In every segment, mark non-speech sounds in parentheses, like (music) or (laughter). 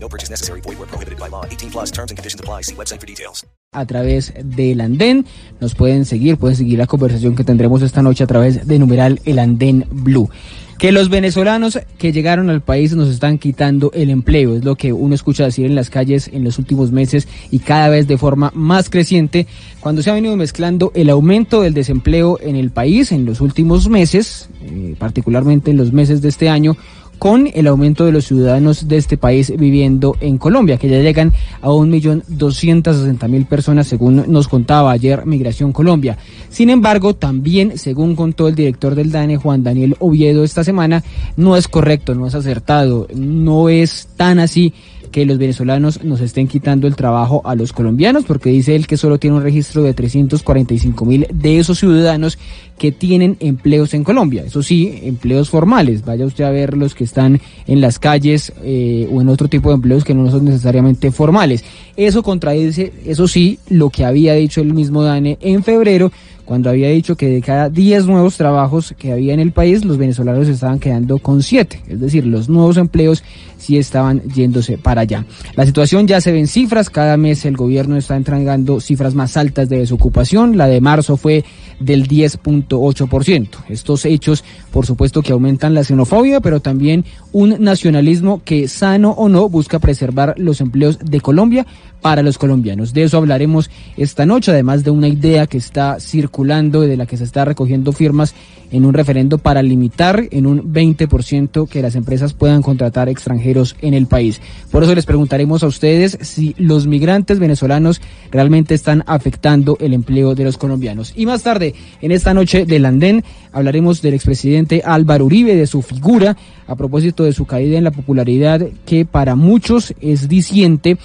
No purchase necessary. Void where prohibited by law. 18 plus terms and conditions apply. See website for details. a través del andén. Nos pueden seguir, pueden seguir la conversación que tendremos esta noche a través de numeral el andén blue. Que los venezolanos que llegaron al país nos están quitando el empleo, es lo que uno escucha decir en las calles en los últimos meses y cada vez de forma más creciente, cuando se ha venido mezclando el aumento del desempleo en el país en los últimos meses, eh, particularmente en los meses de este año, con el aumento de los ciudadanos de este país viviendo en Colombia, que ya llegan a 1.260.000 personas, según nos contaba ayer Migración Colombia. Sin embargo, también, según contó el director del DANE, Juan Daniel Oviedo, esta semana, no es correcto, no es acertado, no es tan así que los venezolanos nos estén quitando el trabajo a los colombianos, porque dice él que solo tiene un registro de 345 mil de esos ciudadanos que tienen empleos en Colombia. Eso sí, empleos formales. Vaya usted a ver los que están en las calles eh, o en otro tipo de empleos que no son necesariamente formales. Eso contradice, eso sí, lo que había dicho el mismo Dane en febrero cuando había dicho que de cada 10 nuevos trabajos que había en el país, los venezolanos estaban quedando con 7. Es decir, los nuevos empleos sí estaban yéndose para allá. La situación ya se ve en cifras. Cada mes el gobierno está entregando cifras más altas de desocupación. La de marzo fue del 10.8%. Estos hechos, por supuesto, que aumentan la xenofobia, pero también un nacionalismo que, sano o no, busca preservar los empleos de Colombia para los colombianos. De eso hablaremos esta noche, además de una idea que está circulando y de la que se está recogiendo firmas en un referendo para limitar en un 20% que las empresas puedan contratar extranjeros en el país. Por eso les preguntaremos a ustedes si los migrantes venezolanos realmente están afectando el empleo de los colombianos. Y más tarde, en esta noche del andén, hablaremos del expresidente Álvaro Uribe, de su figura, a propósito de su caída en la popularidad que para muchos es diciente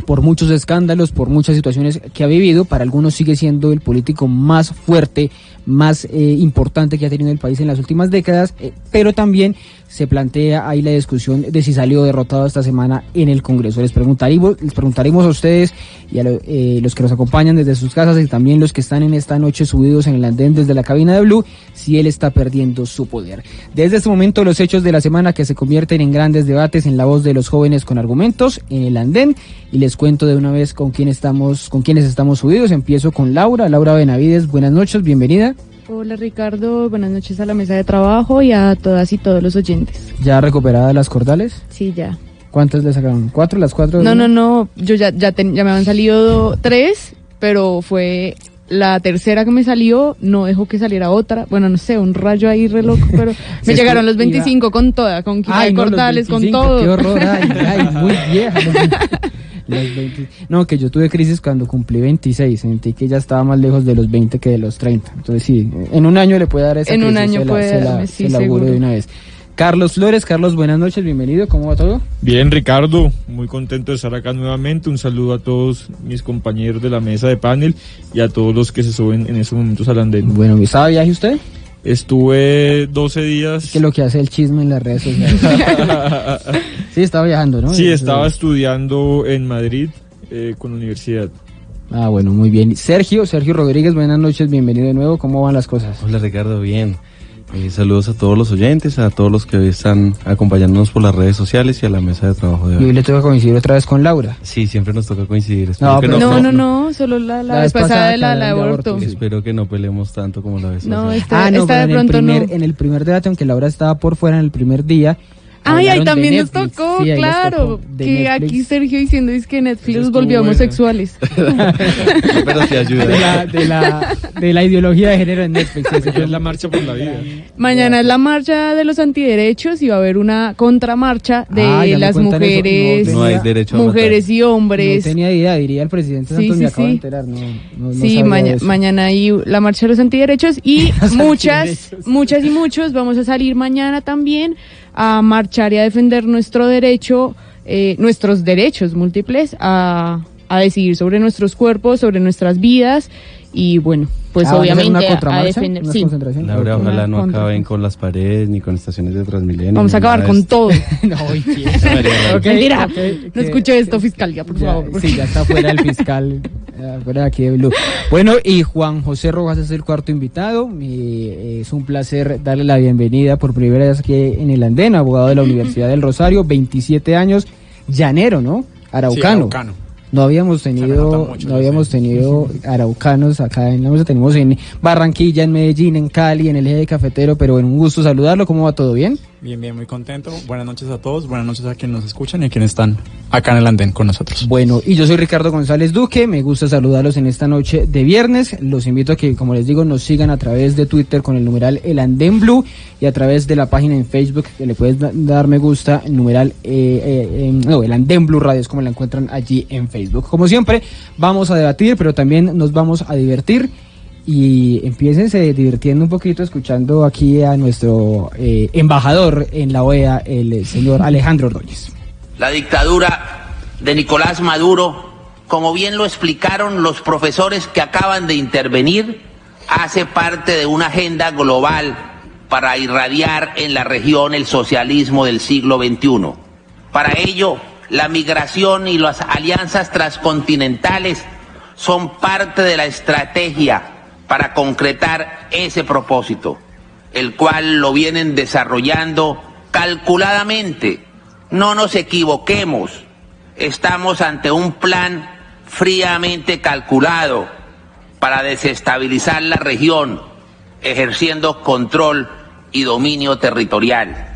por muchos escándalos, por muchas situaciones que ha vivido, para algunos sigue siendo el político más fuerte, más eh, importante que ha tenido el país en las últimas décadas, eh, pero también se plantea ahí la discusión de si salió derrotado esta semana en el Congreso. Les preguntaremos, les preguntaremos a ustedes y a lo- eh, los que nos acompañan desde sus casas y también los que están en esta noche subidos en el andén desde la cabina de Blue, si él está perdiendo su poder. Desde este momento los hechos de la semana que se convierten en grandes debates en la voz de los jóvenes con argumentos en el andén y les cuento de una vez con quién estamos, con quiénes estamos subidos. Empiezo con Laura, Laura Benavides, buenas noches, bienvenida. Hola Ricardo, buenas noches a la mesa de trabajo y a todas y todos los oyentes. ¿Ya recuperada las cordales? Sí, ya. ¿Cuántas le sacaron? ¿Cuatro? ¿Las cuatro? No, no, no, yo ya, ya, ten- ya me han salido tres, pero fue la tercera que me salió, no dejó que saliera otra. Bueno, no sé, un rayo ahí re loco, (laughs) pero me llegaron los iba- 25 con toda, con Ay, no, cordales, con 25, todo. Qué horror, ay, ay, muy (laughs) vieja. Los 20. Los 20. No, que yo tuve crisis cuando cumplí 26. Sentí que ya estaba más lejos de los 20 que de los 30. Entonces, sí, en un año le puede dar esa En un año se puede se la- darme, sí, se la auguro seguro. de una vez. Carlos Flores, Carlos, buenas noches, bienvenido. ¿Cómo va todo? Bien, Ricardo, muy contento de estar acá nuevamente. Un saludo a todos mis compañeros de la mesa de panel y a todos los que se suben en estos momentos al andén. Bueno, ¿estaba viaje usted? Estuve 12 días. Que es lo que hace el chisme en las redes sociales. (laughs) sí, estaba viajando, ¿no? Sí, estaba estudiando en Madrid eh, con la universidad. Ah, bueno, muy bien. Sergio, Sergio Rodríguez, buenas noches, bienvenido de nuevo. ¿Cómo van las cosas? Hola Ricardo, bien. Eh, saludos a todos los oyentes, a todos los que están acompañándonos por las redes sociales y a la mesa de trabajo de Y hoy hoy. le que coincidir otra vez con Laura. Sí, siempre nos toca coincidir. Espero, No, que, pero- No, no, no, solo la, la, vez pasada de la, la de aborto. espero que no peleemos tanto como la vez No, pasada. esta, ah, no, esta de en el, pronto primer, no. en el primer debate, aunque Laura estaba por fuera en el primer día. Ay, ahí de también nos tocó, Sí, claro. tocó de que Netflix. aquí Sergio diciendo es que Netflix los volvió homosexuales. (laughs) Pero sí ayuda. de la, de, la, de la ideología de género en Netflix. Es la marcha por la vida. Mañana es la marcha de los antiderechos y va a haber una contramarcha de Ah, ya me las mujeres, No No hay derecho a mujeres y No hombres. tenía idea, diría el presidente Sí, Santos, sí, me acabo de sí. enterar. No, no, no Sí, maña- de mañana hay la marcha de los antiderechos y (laughs) Los muchas, antiderechos. muchas y muchos vamos a salir mañana también a marchar y a defender nuestro derecho, eh, nuestros derechos múltiples a, a decidir sobre nuestros cuerpos, sobre nuestras vidas y bueno, pues Ah, ¿van a obviamente una a contramarcha? defender. ¿Una Sí? Laura, ojalá no contra- acaben con las paredes ni con estaciones de Transmilenio. vamos a acabar con todo. (laughs) no, y quién. (laughs) Ok, Mentira, ok, no escucho esto, fiscalía, por Ya, favor. Sí, ya está fuera el fiscal, eh, fuera de aquí de Blue. Bueno, y Juan José Rojas es el cuarto invitado. y, eh, es un placer darle la bienvenida por primera vez aquí en el Andén, abogado de la Universidad del Rosario, 27 años, llanero, ¿no? Araucano. araucano. No habíamos tenido, mucho, no habíamos sé. tenido araucanos acá en la mesa, tenemos en Barranquilla, en Medellín, en Cali, en el eje cafetero, pero en un gusto saludarlo, ¿cómo va todo bien? Bien, bien, muy contento. Buenas noches a todos, buenas noches a quienes nos escuchan y a quienes están acá en el andén con nosotros. Bueno, y yo soy Ricardo González Duque, me gusta saludarlos en esta noche de viernes. Los invito a que, como les digo, nos sigan a través de Twitter con el numeral El Andén Blue y a través de la página en Facebook que le puedes da- dar me gusta, el numeral eh, eh, em, no, El Andén Blue Radio es como la encuentran allí en Facebook. Como siempre, vamos a debatir, pero también nos vamos a divertir. Y empiécense divirtiendo un poquito escuchando aquí a nuestro eh, embajador en la OEA, el eh, señor Alejandro Ordóñez. La dictadura de Nicolás Maduro, como bien lo explicaron los profesores que acaban de intervenir, hace parte de una agenda global para irradiar en la región el socialismo del siglo XXI. Para ello, la migración y las alianzas transcontinentales son parte de la estrategia para concretar ese propósito, el cual lo vienen desarrollando calculadamente. No nos equivoquemos, estamos ante un plan fríamente calculado para desestabilizar la región, ejerciendo control y dominio territorial.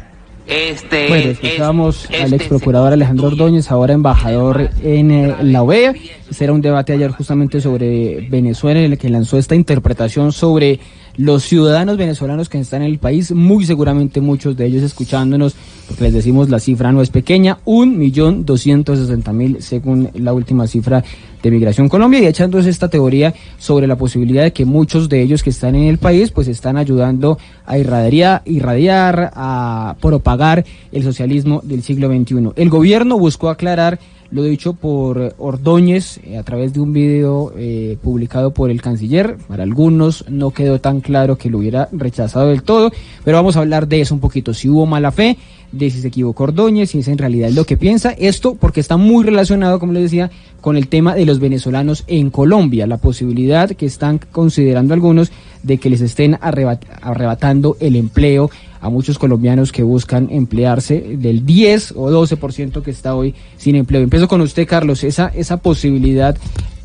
Este Bueno, es- escuchamos este al ex procurador Alejandro Ordóñez, ahora embajador en eh, la OEA. Este era un debate ayer justamente sobre Venezuela, en el que lanzó esta interpretación sobre los ciudadanos venezolanos que están en el país, muy seguramente muchos de ellos escuchándonos, porque les decimos la cifra no es pequeña, un millón doscientos sesenta mil según la última cifra de Migración Colombia y echándose esta teoría sobre la posibilidad de que muchos de ellos que están en el país pues están ayudando a irradiar, irradiar a propagar el socialismo del siglo XXI. El gobierno buscó aclarar lo dicho por Ordóñez eh, a través de un video eh, publicado por el canciller. Para algunos no quedó tan claro que lo hubiera rechazado del todo, pero vamos a hablar de eso un poquito. Si hubo mala fe, de si se equivocó Ordóñez, si es en realidad lo que piensa. Esto porque está muy relacionado, como les decía, con el tema de los venezolanos en Colombia, la posibilidad que están considerando algunos de que les estén arrebat- arrebatando el empleo a muchos colombianos que buscan emplearse del 10 o 12% que está hoy sin empleo. Empiezo con usted, Carlos, esa, esa posibilidad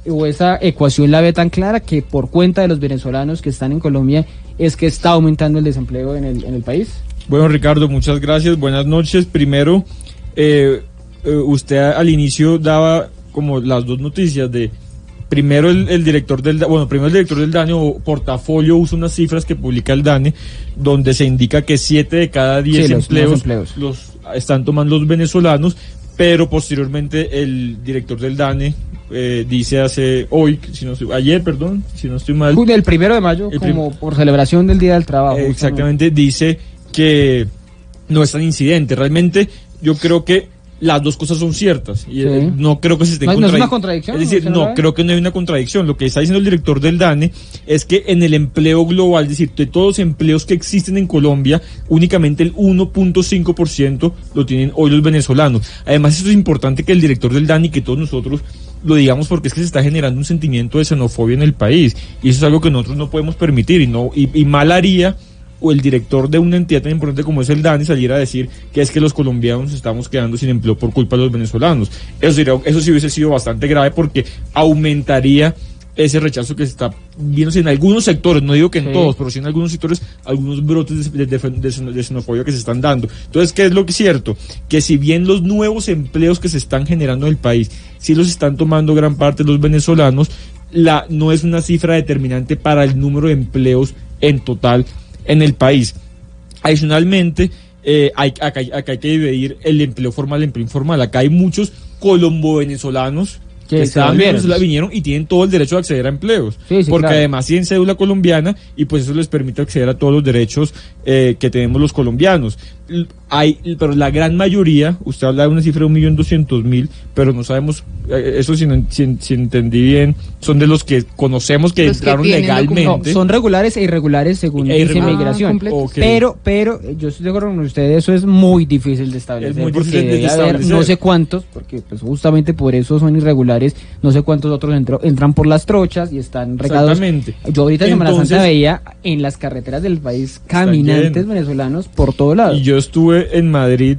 o esa ecuación la ve tan clara que por cuenta de los venezolanos que están en Colombia es que está aumentando el desempleo en el, en el país. Bueno, Ricardo, muchas gracias. Buenas noches. Primero, eh, eh, usted al inicio daba como las dos noticias de primero el, el director del bueno primero el director del DANE o portafolio usa unas cifras que publica el DANE donde se indica que 7 de cada 10 Sí, empleos, los empleos. los están tomando los venezolanos pero posteriormente el director del DANE eh, dice hace hoy si no estoy- ayer perdón si no estoy mal El primero de mayo, prim- como por celebración del Día del Trabajo. eh. Exactamente, dice que no es tan incidente. Realmente yo creo que las dos cosas son ciertas. Y Sí. eh, no creo que se estén ¿No- no es una contradicción? Es decir, ¿Usted no creo que no hay una contradicción. Lo que está diciendo el director del DANE es que en el empleo global, es decir, de todos los empleos que existen en Colombia, únicamente el 1.5% lo tienen hoy los venezolanos. Además, eso es importante que el director del DANE y que todos nosotros lo digamos porque es que se está generando un sentimiento de xenofobia en el país. Y eso es algo que nosotros no podemos permitir y, no, y, y mal haría o el director de una entidad tan importante como es el DANI saliera a decir que es que los colombianos nos estamos quedando sin empleo por culpa de los venezolanos. Eso, sería, eso sí hubiese sido bastante grave porque aumentaría ese rechazo que se está viendo en algunos sectores, no digo que en Sí. todos, pero sí en algunos sectores, algunos brotes de, de xenofobia que se están dando. Entonces, ¿qué es lo que es cierto? Que si bien los nuevos empleos que se están generando en el país, sí los están tomando gran parte los venezolanos, la, no es una cifra determinante para el número de empleos en total en el país. Adicionalmente, eh, hay, acá, hay- acá hay que dividir el empleo formal y el empleo informal. Acá hay muchos colombo-venezolanos Que estaban en Venezuela, vinieron y tienen todo el derecho a acceder a empleos. Sí, sí, porque claro. además tienen cédula colombiana y pues eso les permite acceder a todos los derechos eh, que tenemos los colombianos. Hay, pero la gran mayoría, usted habla de una cifra de un millón doscientos mil, pero no sabemos, eh, eso si, no- si- si entendí bien, son de los que conocemos que Los que entraron No, legalmente. son regulares e irregulares según E dice irregular. migración. Ah. Pero, pero eh, yo estoy de acuerdo con ustedes, eso es muy difícil de establecer. Es muy difícil de haber no sé cuántos, porque pues justamente por eso son irregulares, no sé cuántos otros entro- entran por las trochas y están regados. Exactamente. Yo ahorita en Semana Santa veía en las carreteras del país caminantes venezolanos por todo lado. Y yo estuve en Madrid,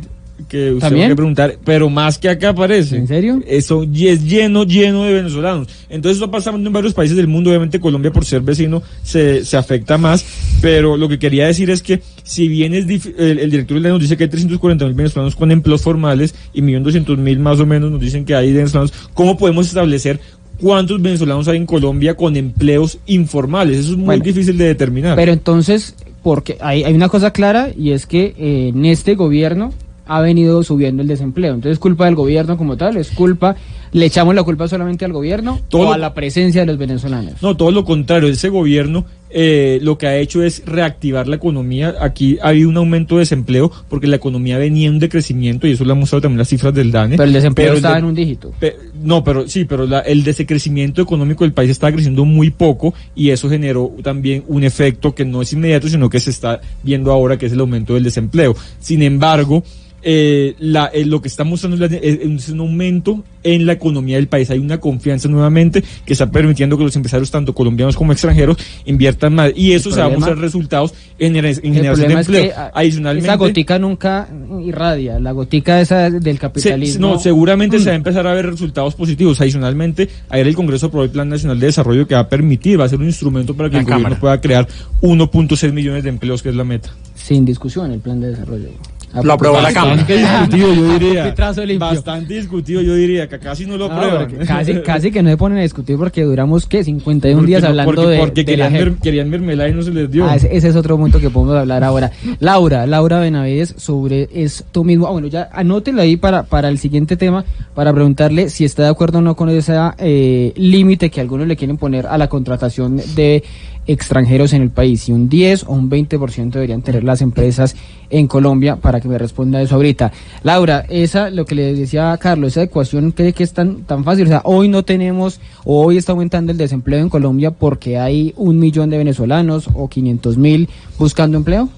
que usted ¿También? va a preguntar, pero más que acá aparece. ¿En serio? Eso y es lleno, lleno de venezolanos. Entonces eso pasa en varios países del mundo. Obviamente Colombia, por ser vecino, se, se afecta más. Pero lo que quería decir es que, si bien es el, el director nos dice que hay 340 mil venezolanos con empleos formales y 1.200.000 más o menos nos dicen que hay venezolanos, ¿cómo podemos establecer cuántos venezolanos hay en Colombia con empleos informales? Eso es muy Bueno, difícil de determinar. Pero entonces, porque hay, hay una cosa clara y es que eh, en este gobierno ha venido subiendo el desempleo. Entonces, culpa del gobierno como tal, es culpa, le echamos la culpa solamente al gobierno Todo o a la presencia de los venezolanos. No, todo lo contrario. Ese gobierno eh, lo que ha hecho es reactivar la economía. Aquí ha habido un aumento de desempleo porque la economía venía en decrecimiento y eso lo han mostrado también las cifras del DANE. Pero el desempleo Pero el estaba de- en un dígito. Pe- no, pero sí, pero la- el descrecimiento económico del país está creciendo muy poco y eso generó también un efecto que no es inmediato, sino que se está viendo ahora, que es el aumento del desempleo. Sin embargo, eh, la- eh, lo que está mostrando es, la- es- es un aumento en la economía del país. Hay una confianza nuevamente que está permitiendo que los empresarios, tanto colombianos como extranjeros, inviertan más. Y eso El se va a mostrar resultados en, en El generación de problema es empleo. que ah, Adicionalmente, esa gotica nunca irradia, la gotica esa del Se- capitalismo. no, seguramente Mm. se va a empezar a ver resultados positivos. Adicionalmente, ayer el Congreso aprobó el Plan Nacional de Desarrollo que va a permitir, va a ser un instrumento para que La el gobierno Cámara. pueda crear 1.6 millones de empleos, que es la meta. Sin discusión el plan de desarrollo. Lo aprobó la Cámara. Bastante discutido, yo diría. Bastante discutido, yo diría, que casi no lo No, aprueban. porque casi, casi que no se ponen a discutir porque duramos, ¿qué? 51 días Porque no- hablando porque, de, porque de la querían, mer- querían mermelada y no se les dio. Ah, ese, ese es otro punto que podemos hablar ahora. Laura, Laura Benavides, sobre esto mismo. Ah, bueno, ya anótelo ahí para, para el siguiente tema, para preguntarle si está de acuerdo o no con ese eh, límite que algunos le quieren poner a la contratación de extranjeros en el país. Si un 10 o un 20% deberían tener las empresas en Colombia, para que me responda eso ahorita. Laura, esa, lo que le decía a Carlos, esa ecuación cree que es tan, tan fácil. O sea, hoy no tenemos, o hoy está aumentando el desempleo en Colombia porque hay un millón de venezolanos o 500 mil buscando empleo.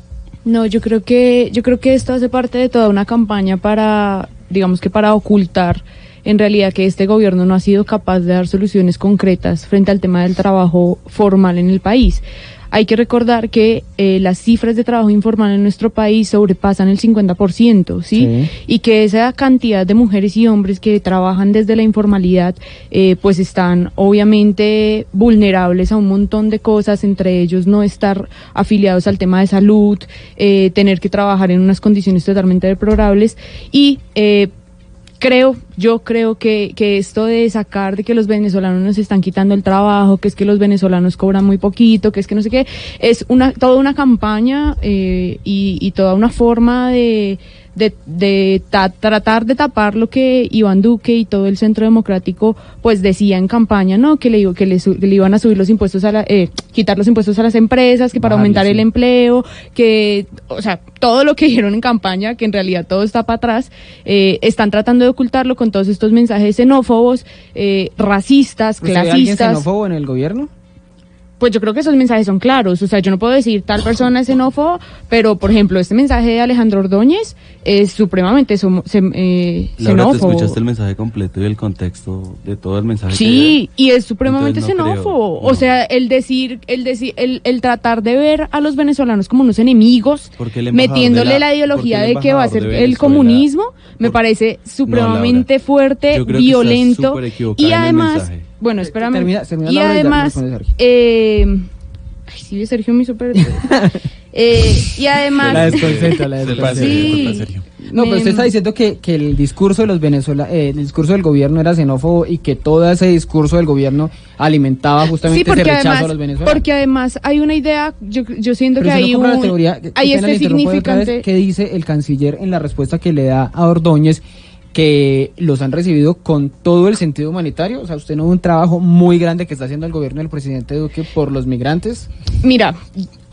No, yo creo que yo creo que esto hace parte de toda una campaña para, digamos que para ocultar en realidad que este gobierno no ha sido capaz de dar soluciones concretas frente al tema del trabajo formal en el país. Hay que recordar que eh, las cifras de trabajo informal en nuestro país sobrepasan el 50%, ¿sí? Sí. Y que esa cantidad de mujeres y hombres que trabajan desde la informalidad, eh, pues están obviamente vulnerables a un montón de cosas, entre ellos no estar afiliados al tema de salud, eh, tener que trabajar en unas condiciones totalmente deplorables y creo, yo creo que, que esto de sacar de que los venezolanos nos están quitando el trabajo, que es que los venezolanos cobran muy poquito, que es que no sé qué, es una, toda una campaña eh, y, y toda una forma de, de, de ta- tratar de tapar lo que Iván Duque y todo el Centro Democrático pues decía en campaña, ¿no? Que le, que le, que le iban a subir los impuestos a la, eh, quitar los impuestos a las empresas, que para Bajarle, aumentar el empleo, que, o sea, todo lo que (laughs) dijeron en campaña, que en realidad todo está para atrás, eh, están tratando de ocultarlo con todos estos mensajes xenófobos, eh, racistas, ¿Usted ve a alguien clasistas. xenófobo en el gobierno? Pues yo creo que esos mensajes son claros. O sea, yo no puedo decir tal persona es xenófobo, pero por ejemplo, este mensaje de Alejandro Ordóñez es supremamente somo- sem- eh, Laura, ¿te escuchaste el mensaje completo y el contexto de todo el mensaje? Sí, y es supremamente creo, xenófobo. no. O sea, el decir, el decir, el, el tratar de ver a los venezolanos como unos enemigos, metiéndole la, la- ideología de que va a ser el comunismo, me parece supremamente fuerte, violento. Y además. Bueno, espérame. Termina- termina y ya además, responde Sergio. eh, ay, sí, Sergio me super. (laughs) eh, y además. La desconcentra, la desconcentra. Sí. Sergio. No, pero usted Me- está diciendo que, que el discurso de los venezolanos, el discurso del gobierno era xenófobo y que todo ese discurso del gobierno alimentaba justamente Sí, porque ese rechazo además, a los venezolanos. porque además hay una idea, yo, yo siento Pero que hay un, la teoría, hay este otra vez, significante, ¿Qué dice el canciller en la respuesta que le da a Ordóñez? Que los han recibido con todo el sentido humanitario, o sea, usted no ve un trabajo muy grande que está haciendo el gobierno del presidente Duque por los migrantes. Mira,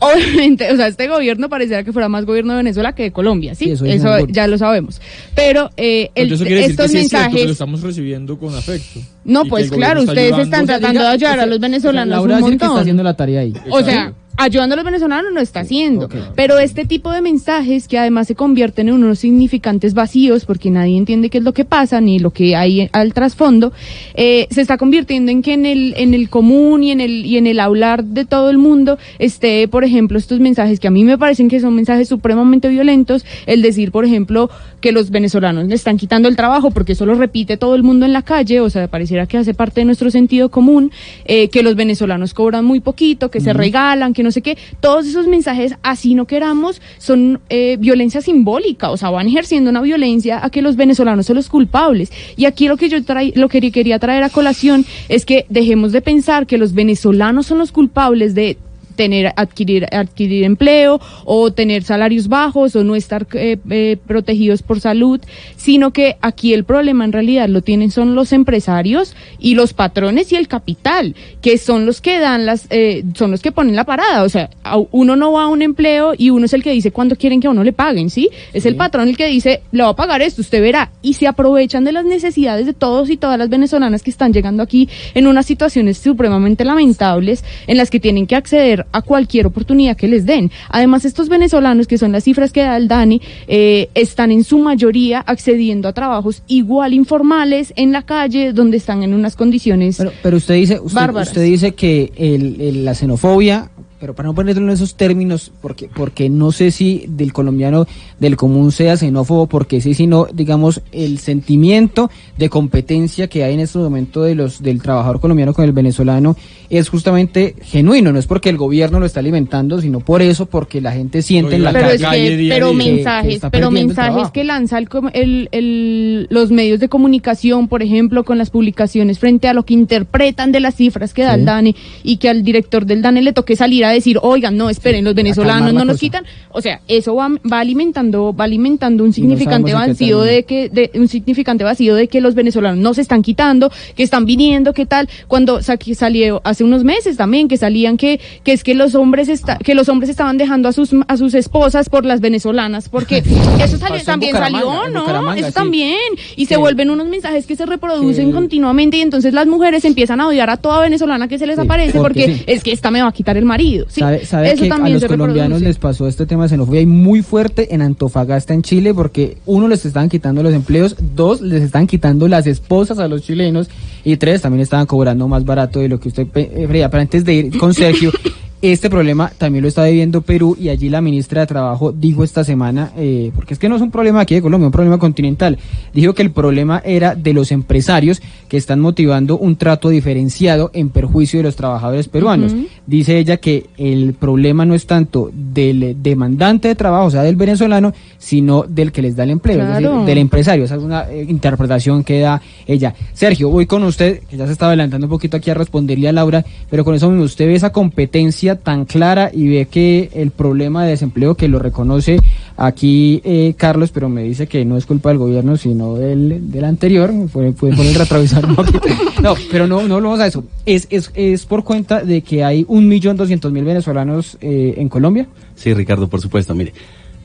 Obviamente, o sea, este gobierno pareciera que fuera más gobierno de Venezuela que de Colombia, ¿sí? Sí, eso ya lo sabemos. Pero eh, el- Entonces eso quiere decir que estos sí es cierto, que mensajes... lo estamos recibiendo con afecto. No, pues claro, está ustedes ayudando. están O sea, tratando de ayudar o sea, a los venezolanos Laura un dice que está montón. haciendo la tarea ahí. O sea, ayudando a los venezolanos no está haciendo. Pero este tipo de mensajes que además se convierten en unos significantes vacíos, porque nadie entiende qué es lo que pasa ni lo que hay al trasfondo, eh, se está convirtiendo en que en el, en el común y en el, y en el hablar de todo el mundo esté, por ejemplo, estos mensajes que a mí me parecen que son mensajes supremamente violentos, el decir, por ejemplo, que los venezolanos le están quitando el trabajo porque eso lo repite todo el mundo en la calle, o sea, pareciera que hace parte de nuestro sentido común, eh, que los venezolanos cobran muy poquito, que se regalan, que no sé qué, todos esos mensajes, así no queramos, son eh, violencia simbólica, o sea, van ejerciendo una violencia a que los venezolanos son los culpables. Y aquí lo que yo traí, lo que quería traer a colación es que dejemos de pensar que los venezolanos son los culpables de tener adquirir adquirir empleo o tener salarios bajos o no estar eh, eh, protegidos por salud sino que aquí el problema en realidad lo tienen son los empresarios y los patrones y el capital que son los que dan las eh, son los que ponen la parada. O sea uno no va a un empleo y uno es el que dice cuándo quieren que a uno le paguen sí es el patrón el que dice le va a pagar esto usted verá y se aprovechan de las necesidades de todos y todas las venezolanas que están llegando aquí en unas situaciones supremamente lamentables en las que tienen que acceder a cualquier oportunidad que les den. Además, estos venezolanos, que son las cifras que da el DANI, eh, están en su mayoría accediendo a trabajos igual informales en la calle, donde están en unas condiciones Pero, pero usted dice, usted, bárbaras. usted dice que el, el- la xenofobia, pero para no ponerlo en esos términos, porque, porque no sé si del colombiano del común sea xenófobo, porque sí, sino, digamos, el sentimiento de competencia que hay en este momento de los, del trabajador colombiano con el venezolano es justamente genuino, no es porque el gobierno lo está alimentando, sino por eso, porque la gente siente en la pero calle. es que, día pero día. Que- que mensajes, está pero mensajes que lanza el, el- el- los medios de comunicación, por ejemplo, con las publicaciones frente a lo que interpretan de las cifras que da Sí. el DANE y que al director del DANE le toque salir a decir, oigan, no, esperen, los venezolanos no nos cosa. quitan. O sea, eso va, va alimentando, va alimentando un significante vacío de que, de, un significante vacío de que los venezolanos no se están quitando, que están viniendo, qué tal, cuando salió hace unos meses también, que salían que, que es que los hombres está, que los hombres estaban dejando a sus a sus esposas por las venezolanas, porque (laughs) eso salió- también salió, ¿no? Eso sí. también. Y se vuelven unos mensajes que se reproducen continuamente y entonces las mujeres empiezan a odiar a toda venezolana que se les aparece porque es que esta me va a quitar el marido. ¿Sí? ¿Sabe, sabe Eso que a los colombianos reproduce. les pasó este tema de xenofobia y muy fuerte en Antofagasta, en Chile, porque uno, les estaban quitando los empleos, dos, les estaban quitando las esposas a los chilenos y tres, también estaban cobrando más barato de lo que usted eh, creía. Pero antes de ir con Sergio, (laughs) este problema también lo está viviendo Perú y allí la ministra de Trabajo dijo esta semana, eh, porque es que no es un problema aquí de Colombia, un problema continental, dijo que el problema era de los empresarios que están motivando un trato diferenciado en perjuicio de los trabajadores peruanos. Dice ella que el problema no es tanto del demandante de trabajo, o sea, del venezolano, sino del que les da el empleo, es decir, del empresario. Esa es una eh, interpretación que da ella. Sergio, voy con usted, que ya se está adelantando un poquito aquí a responderle a Laura, pero con eso mismo, usted ve esa competencia tan clara y ve que el problema de desempleo que lo reconoce aquí eh, Carlos, pero me dice que no es culpa del gobierno, sino del, del anterior, puede, puede poner el retrovisor un (laughs) poquito. No, pero no, no hablamos a eso. Es, es, es por cuenta de que hay un millón doscientos mil venezolanos eh, en Colombia. Sí, Ricardo, por supuesto. Mire,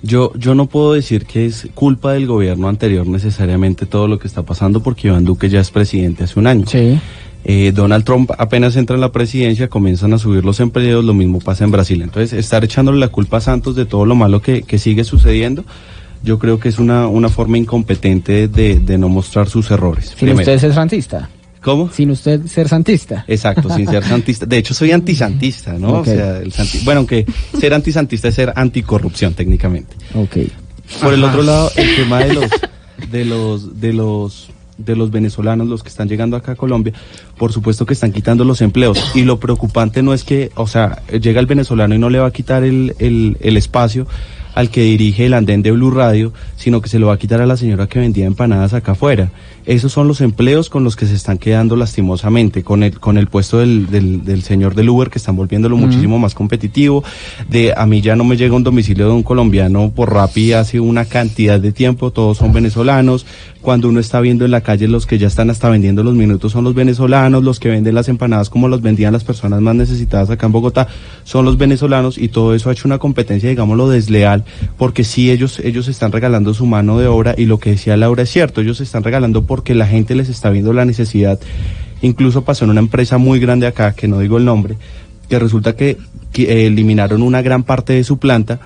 yo, yo no puedo decir que es culpa del gobierno anterior necesariamente todo lo que está pasando porque Iván Duque ya es presidente hace un año. Sí. Eh, Donald Trump apenas entra en la presidencia, comienzan a subir los empleos, lo mismo pasa en Brasil. Entonces, estar echándole la culpa a Santos de todo lo malo que, que sigue sucediendo, yo creo que es una, una forma incompetente de, de no mostrar sus errores. Sin primero. usted ser santista. ¿Cómo? Sin usted ser santista. Exacto, sin ser (laughs) santista. De hecho, soy antisantista, ¿no? O sea, el santi- bueno, aunque ser antisantista es ser anticorrupción técnicamente. Ok. Por el otro lado, el tema de los, de los, de los, de los venezolanos, los que están llegando acá a Colombia, por supuesto que están quitando los empleos. Y lo preocupante no es que, o sea, llega el venezolano y no le va a quitar el, el, el espacio al que dirige el andén de Blue Radio, sino que se lo va a quitar a la señora que vendía empanadas acá afuera. Esos son los empleos con los que se están quedando lastimosamente, con el, con el puesto del, del, del señor del Uber que están volviéndolo muchísimo más competitivo. De a mí ya no me llega un domicilio de un colombiano por Rappi hace una cantidad de tiempo, todos son venezolanos. cuando uno está viendo en la calle los que ya están hasta vendiendo los minutos son los venezolanos, los que venden las empanadas como los vendían las personas más necesitadas acá en Bogotá son los venezolanos y todo eso ha hecho una competencia, digámoslo, desleal, porque sí ellos, ellos están regalando su mano de obra y lo que decía Laura es cierto, ellos están regalando porque la gente les está viendo la necesidad. Incluso pasó en una empresa muy grande acá, que no digo el nombre, que resulta que, que, eh, eliminaron una gran parte de su planta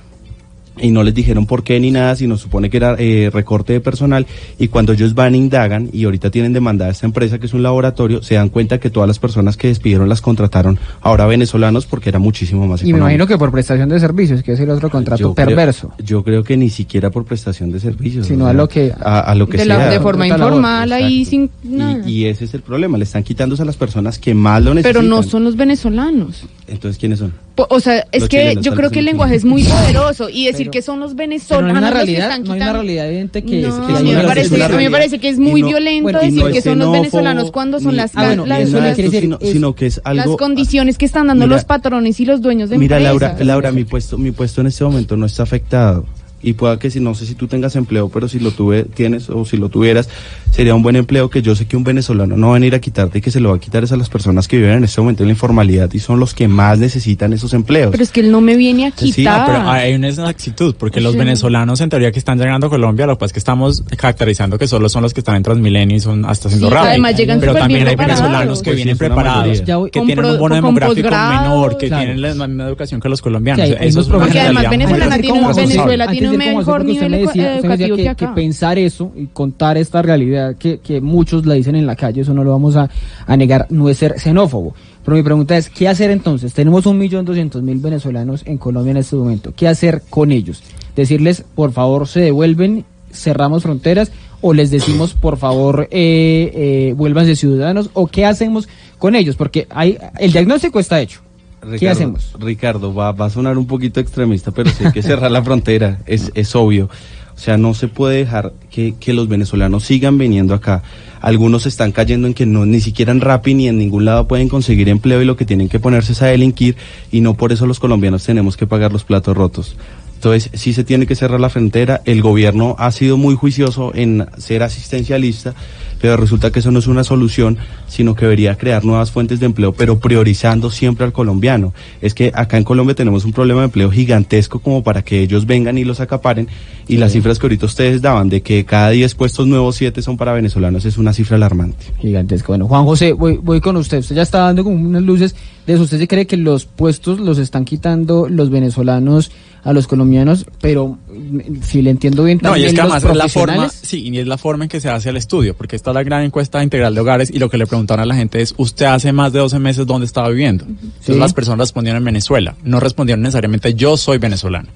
y no les dijeron por qué ni nada, sino supone que era eh, recorte de personal y cuando ellos van e indagan y ahorita tienen demandada esta empresa que es un laboratorio, se dan cuenta que todas las personas que despidieron las contrataron ahora venezolanos porque era muchísimo más Y me económico. imagino que por prestación de servicios, que es el otro contrato Yo creo- perverso. yo creo que ni siquiera por prestación de servicios. Sino a lo que- A, a lo que de, sea. la, de forma labor, informal ahí sin Y, nada. y ese es el problema, le están quitándose a las personas que más lo Pero necesitan. no son los venezolanos. Entonces, ¿quiénes son? O sea, es Los que chilenos, yo creo que el lenguaje es muy (laughs) poderoso y decir Pero- que son los Pero no hay venezolanos una los que realidad, están no hay una realidad evidente que, No, que a mí me parece, es a mí me parece que es muy no- violento bueno, decir no que es son los venezolanos cuando son ni- las, Ah, bueno, las- eso es decir, sino, es- sino que es las algo... condiciones que están dando Mira- los patrones y los dueños de Mira, empresas. Laura, Laura, mi puesto, mi puesto en este momento no está afectado. Y pueda que si no sé si tú tengas empleo, pero si lo tuve, tienes o si lo tuvieras, sería un buen empleo que yo sé que un venezolano no va a venir a quitarte y que se lo va a quitar es a las personas que viven en este momento en la informalidad y son los que más necesitan esos empleos. Pero es que él no me viene a Sí, quitar. Pero hay una exactitud, porque O los venezolanos en teoría que están llegando a Colombia, lo que pasa es que estamos caracterizando que solo son los que están en Transmilenio y son hasta haciendo Sí, además llegan Pero también bien hay preparados. venezolanos que Pues sí, vienen preparados, voy- que tienen pro- un bono demográfico menor, que Claro. tienen la misma educación que los colombianos. Que hay- hay Eso unos es una Porque además. Venezuela tiene- como a José- Venezuela antes tiene de un ir como a José, mejor porque usted me decía- usted me decía que, que que acá. pensar eso y contar esta realidad que, que muchos la dicen en la calle, eso no lo vamos a, a negar, no es ser xenófobo. Pero mi pregunta es, ¿qué hacer entonces? Tenemos un millón doscientos mil venezolanos en Colombia en este momento. ¿Qué hacer con ellos? Decirles, por favor, se devuelven, cerramos fronteras, o les decimos, por favor, eh, eh, vuélvanse ciudadanos, o qué hacemos con ellos? Porque hay, el diagnóstico está hecho. ¿Qué Ricardo, hacemos? Ricardo, va, va a sonar un poquito extremista, pero sí hay que cerrar la frontera, (laughs) es, es obvio. O sea, no se puede dejar que, que los venezolanos sigan viniendo acá. Algunos están cayendo en que no ni siquiera en Rappi ni en ningún lado pueden conseguir empleo y lo que tienen que ponerse es a delinquir y no por eso los colombianos tenemos que pagar los platos rotos. Entonces, sí se tiene que cerrar la frontera. El gobierno ha sido muy juicioso en ser asistencialista, pero resulta que eso no es una solución, sino que debería crear nuevas fuentes de empleo, pero priorizando siempre al colombiano. Es que acá en Colombia tenemos un problema de empleo gigantesco como para que ellos vengan y los acaparen. Y las cifras que ahorita ustedes daban de que cada 10 puestos nuevos, 7 son para venezolanos, es una cifra alarmante. Gigantesco. Bueno, Juan José, voy, voy con usted. Usted ya está dando como unas luces de eso. ¿Usted se cree que los puestos los están quitando los venezolanos a los colombianos? Pero mm, si le entiendo bien, No, y es también que además es la forma, sí, y es la forma en que se hace el estudio, porque está la gran encuesta integral de hogares y lo que le preguntaron a la gente es, ¿usted hace más de 12 meses dónde estaba viviendo? Entonces Sí. las personas respondieron en Venezuela, no respondieron necesariamente yo soy venezolano.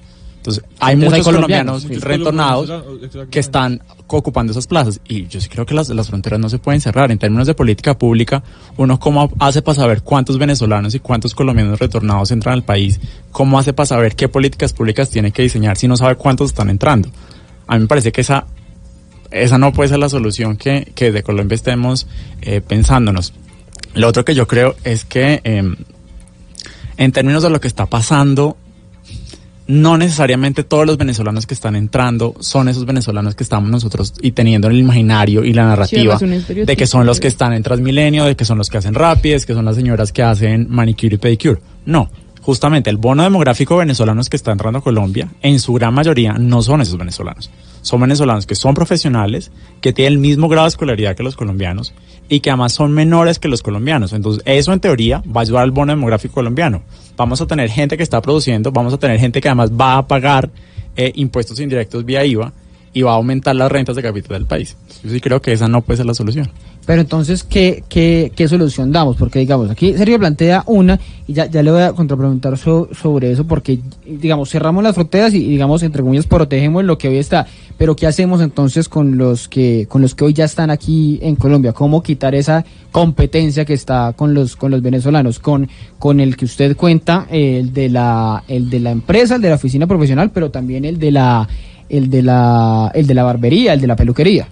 Entonces hay Entonces muchos colombianos, colombianos, muchos retornados colombianos, que están ocupando esas plazas y yo sí creo que las, las fronteras no se pueden cerrar. En términos de política pública, uno cómo hace para saber cuántos venezolanos y cuántos colombianos retornados entran al país, cómo hace para saber qué políticas públicas tiene que diseñar si no sabe cuántos están entrando. A mí me parece que esa esa no puede ser la solución que, que de Colombia estemos eh, pensándonos. Lo otro que yo creo es que eh, en términos de lo que está pasando, no necesariamente todos los venezolanos que están entrando son esos venezolanos que estamos nosotros y teniendo en el imaginario y la narrativa de que son los que están en Transmilenio, de que son los que hacen rapides, que son las señoras que hacen manicure y pedicure. No, justamente el bono demográfico venezolanos que está entrando a Colombia, en su gran mayoría no son esos venezolanos. Son venezolanos que son profesionales, que tienen el mismo grado de escolaridad que los colombianos y que además son menores que los colombianos. Entonces, eso en teoría va a ayudar al bono demográfico colombiano. Vamos a tener gente que está produciendo, vamos a tener gente que además va a pagar eh, impuestos indirectos vía IVA y va a aumentar las rentas de capital del país. Yo sí creo que esa no puede ser la solución. Pero entonces, ¿qué, qué, qué solución damos? Porque, digamos, aquí Sergio plantea una, y ya, ya le voy a contrapreguntar so- sobre eso, porque, digamos, cerramos las fronteras y, digamos, entre comillas, protegemos lo que hoy está. Pero, ¿qué hacemos entonces con los que, con los que hoy ya están aquí en Colombia? ¿Cómo quitar esa competencia que está con los, con los venezolanos? Con, con el que usted cuenta, el de la, el de la empresa, el de la oficina profesional, pero también el de la, el de la, el de la barbería, el de la peluquería.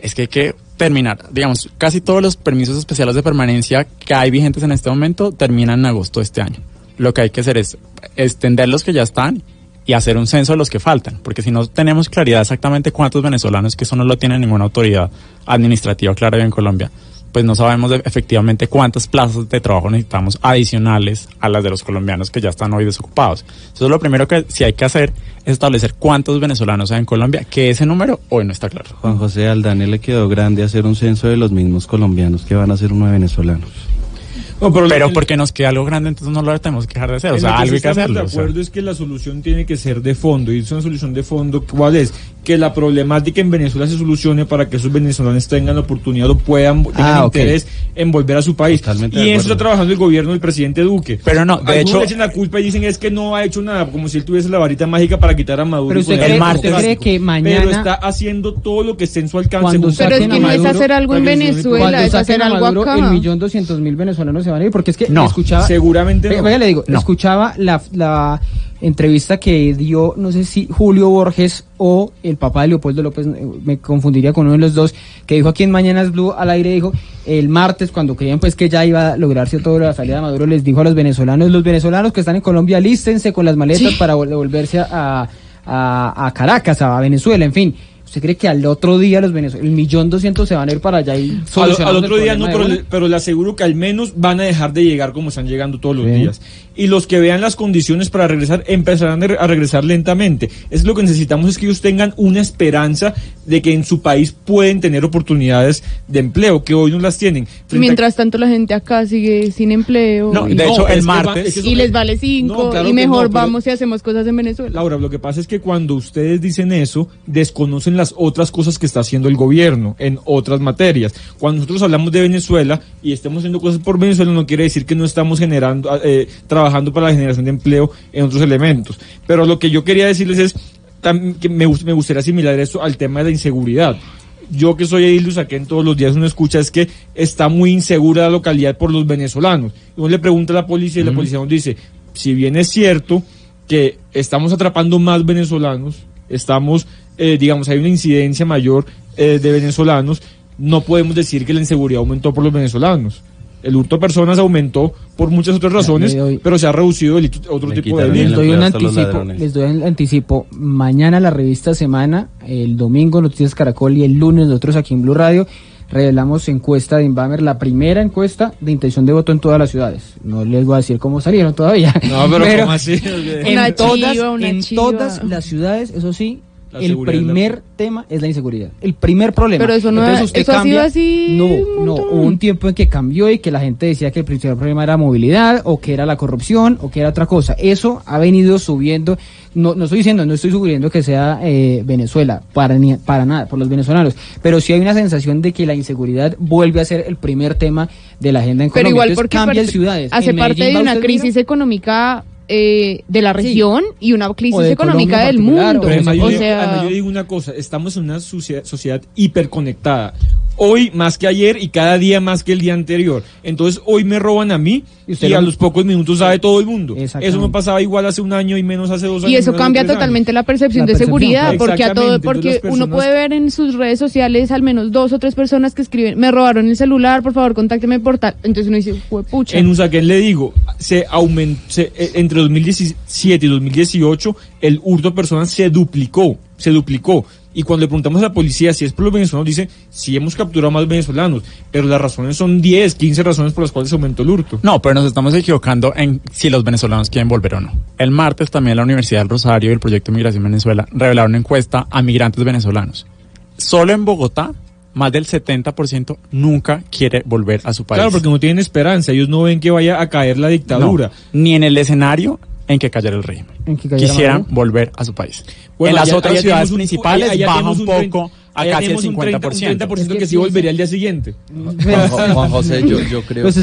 es que hay que terminar, digamos, casi todos los permisos especiales de permanencia que hay vigentes en este momento terminan en agosto de este año. Lo que hay que hacer es extender los que ya están y hacer un censo de los que faltan, porque si no tenemos claridad exactamente cuántos venezolanos, que eso no lo tiene ninguna autoridad administrativa clara en Colombia, pues no sabemos de- efectivamente cuántas plazas de trabajo necesitamos adicionales a las de los colombianos que ya están hoy desocupados. Entonces lo primero que sí hay que hacer es establecer cuántos venezolanos hay en Colombia, que ese número hoy no está claro. Juan José al Daniel le quedó grande hacer un censo de los mismos colombianos que van a ser uno de venezolanos. No, pero Pero el- porque nos queda algo grande, entonces no lo tenemos que dejar de hacer. O sea, que algo hay que hacerlo. de o sea. acuerdo es que la solución tiene que ser de fondo. Y es una solución de fondo. ¿Cuál es? Que la problemática en Venezuela se solucione para que esos venezolanos tengan la oportunidad o puedan, tengan Ah, ok. interés en volver a su país. Totalmente y en eso está trabajando el gobierno del presidente Duque. Pero no, de Algunos hecho- le echan la culpa y dicen es que no ha hecho nada, como si él tuviese la varita mágica para quitar a Maduro. Pero usted cree- usted cree que mañana- Pero está haciendo todo lo que esté en su alcance. Pero es que no es hacer algo en Venezuela, es hacer a algo Maduro, acá. el millón doscientos mil venezolanos se van a ir, porque es que No, escuchaba... seguramente Venga, no. le digo, No. escuchaba la, la entrevista que dio, no sé si Julio Borges o el papá de Leopoldo López, eh, me confundiría con uno de los dos, que dijo aquí en Mañanas Blue al aire, dijo, el martes cuando creían pues que ya iba a lograrse toda la salida de Maduro, les dijo a los venezolanos, los venezolanos que están en Colombia, lístense con las maletas para vol- devolverse a, a, a Caracas, a Venezuela, en fin. ¿Usted cree que al otro día los venezolanos, el millón doscientos se van a ir para allá y Al, al otro día no, pero le, una? pero le aseguro que al menos van a dejar de llegar como están llegando todos los Sí. días. Y los que vean las condiciones para regresar empezarán a re- a regresar lentamente. Es lo que necesitamos es que ellos tengan una esperanza de que en su país pueden tener oportunidades de empleo, que hoy no las tienen. Frente a- Mientras tanto la gente acá sigue sin empleo. No, y, de hecho, el martes- es que eso y les vale cinco No, claro y mejor no, pero- vamos y hacemos cosas en Venezuela. Laura, lo que pasa es que cuando ustedes dicen eso, desconocen las otras cosas que está haciendo el gobierno en otras materias. Cuando nosotros hablamos de Venezuela y estamos haciendo cosas por Venezuela, no quiere decir que no estamos generando, eh, trabajando para la generación de empleo en otros elementos. Pero lo que yo quería decirles es que me, me gustaría asimilar eso al tema de la inseguridad. Yo que soy edil Usaquén, todos los días uno escucha es que está muy insegura la localidad por los venezolanos. Uno le pregunta a la policía y la policía nos dice, si bien es cierto que estamos atrapando más venezolanos, estamos, eh, digamos, hay una incidencia mayor eh, de venezolanos, no podemos decir que la inseguridad aumentó por los venezolanos. El hurto de personas aumentó por muchas otras razones, doy- pero se ha reducido delito- otro tipo de quitaron Les el delitos. doy un anticipo, les doy un anticipo. Mañana la revista Semana, el domingo Noticias Caracol y el lunes nosotros aquí en Blue Radio revelamos encuesta de Inbamer, la primera encuesta de intención de voto en todas las ciudades. No les voy a decir cómo salieron todavía. No, pero, (laughs) ¿cómo así? En, Una todas, chiva, una en todas las ciudades, eso sí, La el la- primer tema es la inseguridad. El primer problema. Pero eso no Entonces usted eso ha sido así No, no, hubo un tiempo en que cambió y que la gente decía que el principal problema era movilidad o que era la corrupción o que era otra cosa. Eso ha venido subiendo. No, no estoy diciendo, no estoy sugiriendo que sea eh, Venezuela, para, ni, para nada, por los venezolanos. Pero sí hay una sensación de que la inseguridad vuelve a ser el primer tema de la agenda en Pero Colombia. igual Entonces, porque cambian parte- ciudades. hace En parte Medellín de una crisis económica eh, de la Sí. región y una crisis de económica del mundo. además yo, o digo, sea, además yo digo una cosa, estamos en una sociedad, sociedad hiperconectada. Hoy más que ayer y cada día más que el día anterior. Entonces hoy me roban a mí Y y, usted a lo- los pocos minutos sabe todo el mundo. Eso no pasaba igual hace un año y menos hace dos años. y eso cambia totalmente la percepción La de percepción, seguridad, porque a todo, porque uno puede ver en sus redes sociales al menos dos o tres personas que escriben, me robaron el celular, por favor, contácteme por tal. Entonces uno dice, pucha. En Usaquén le digo, se aumentó, se- eh, entre 2017 y 2018 el hurto de personas se duplicó, se duplicó. Y cuando le preguntamos a la policía si es por los venezolanos, dice, sí hemos capturado más venezolanos, pero las razones son 10, 15 razones por las cuales se aumentó el hurto. No, pero nos estamos equivocando en si los venezolanos quieren volver o no. El martes también la Universidad del Rosario y el Proyecto Migración Venezuela revelaron una encuesta a migrantes venezolanos. Solo en Bogotá, más del 70% nunca quiere volver a su país. Claro, porque no tienen esperanza, ellos no ven que vaya a caer la dictadura. No, ni en el escenario en que cayera el régimen. En que Quisieran Maduro. volver a su país. Bueno, en las allá- otras allá ciudades un- principales allá baja un un poco a allá casi el tenemos un 50%. 30% que sí que volvería al día siguiente. Juan, Jo- Juan José, yo, yo creo Pues que...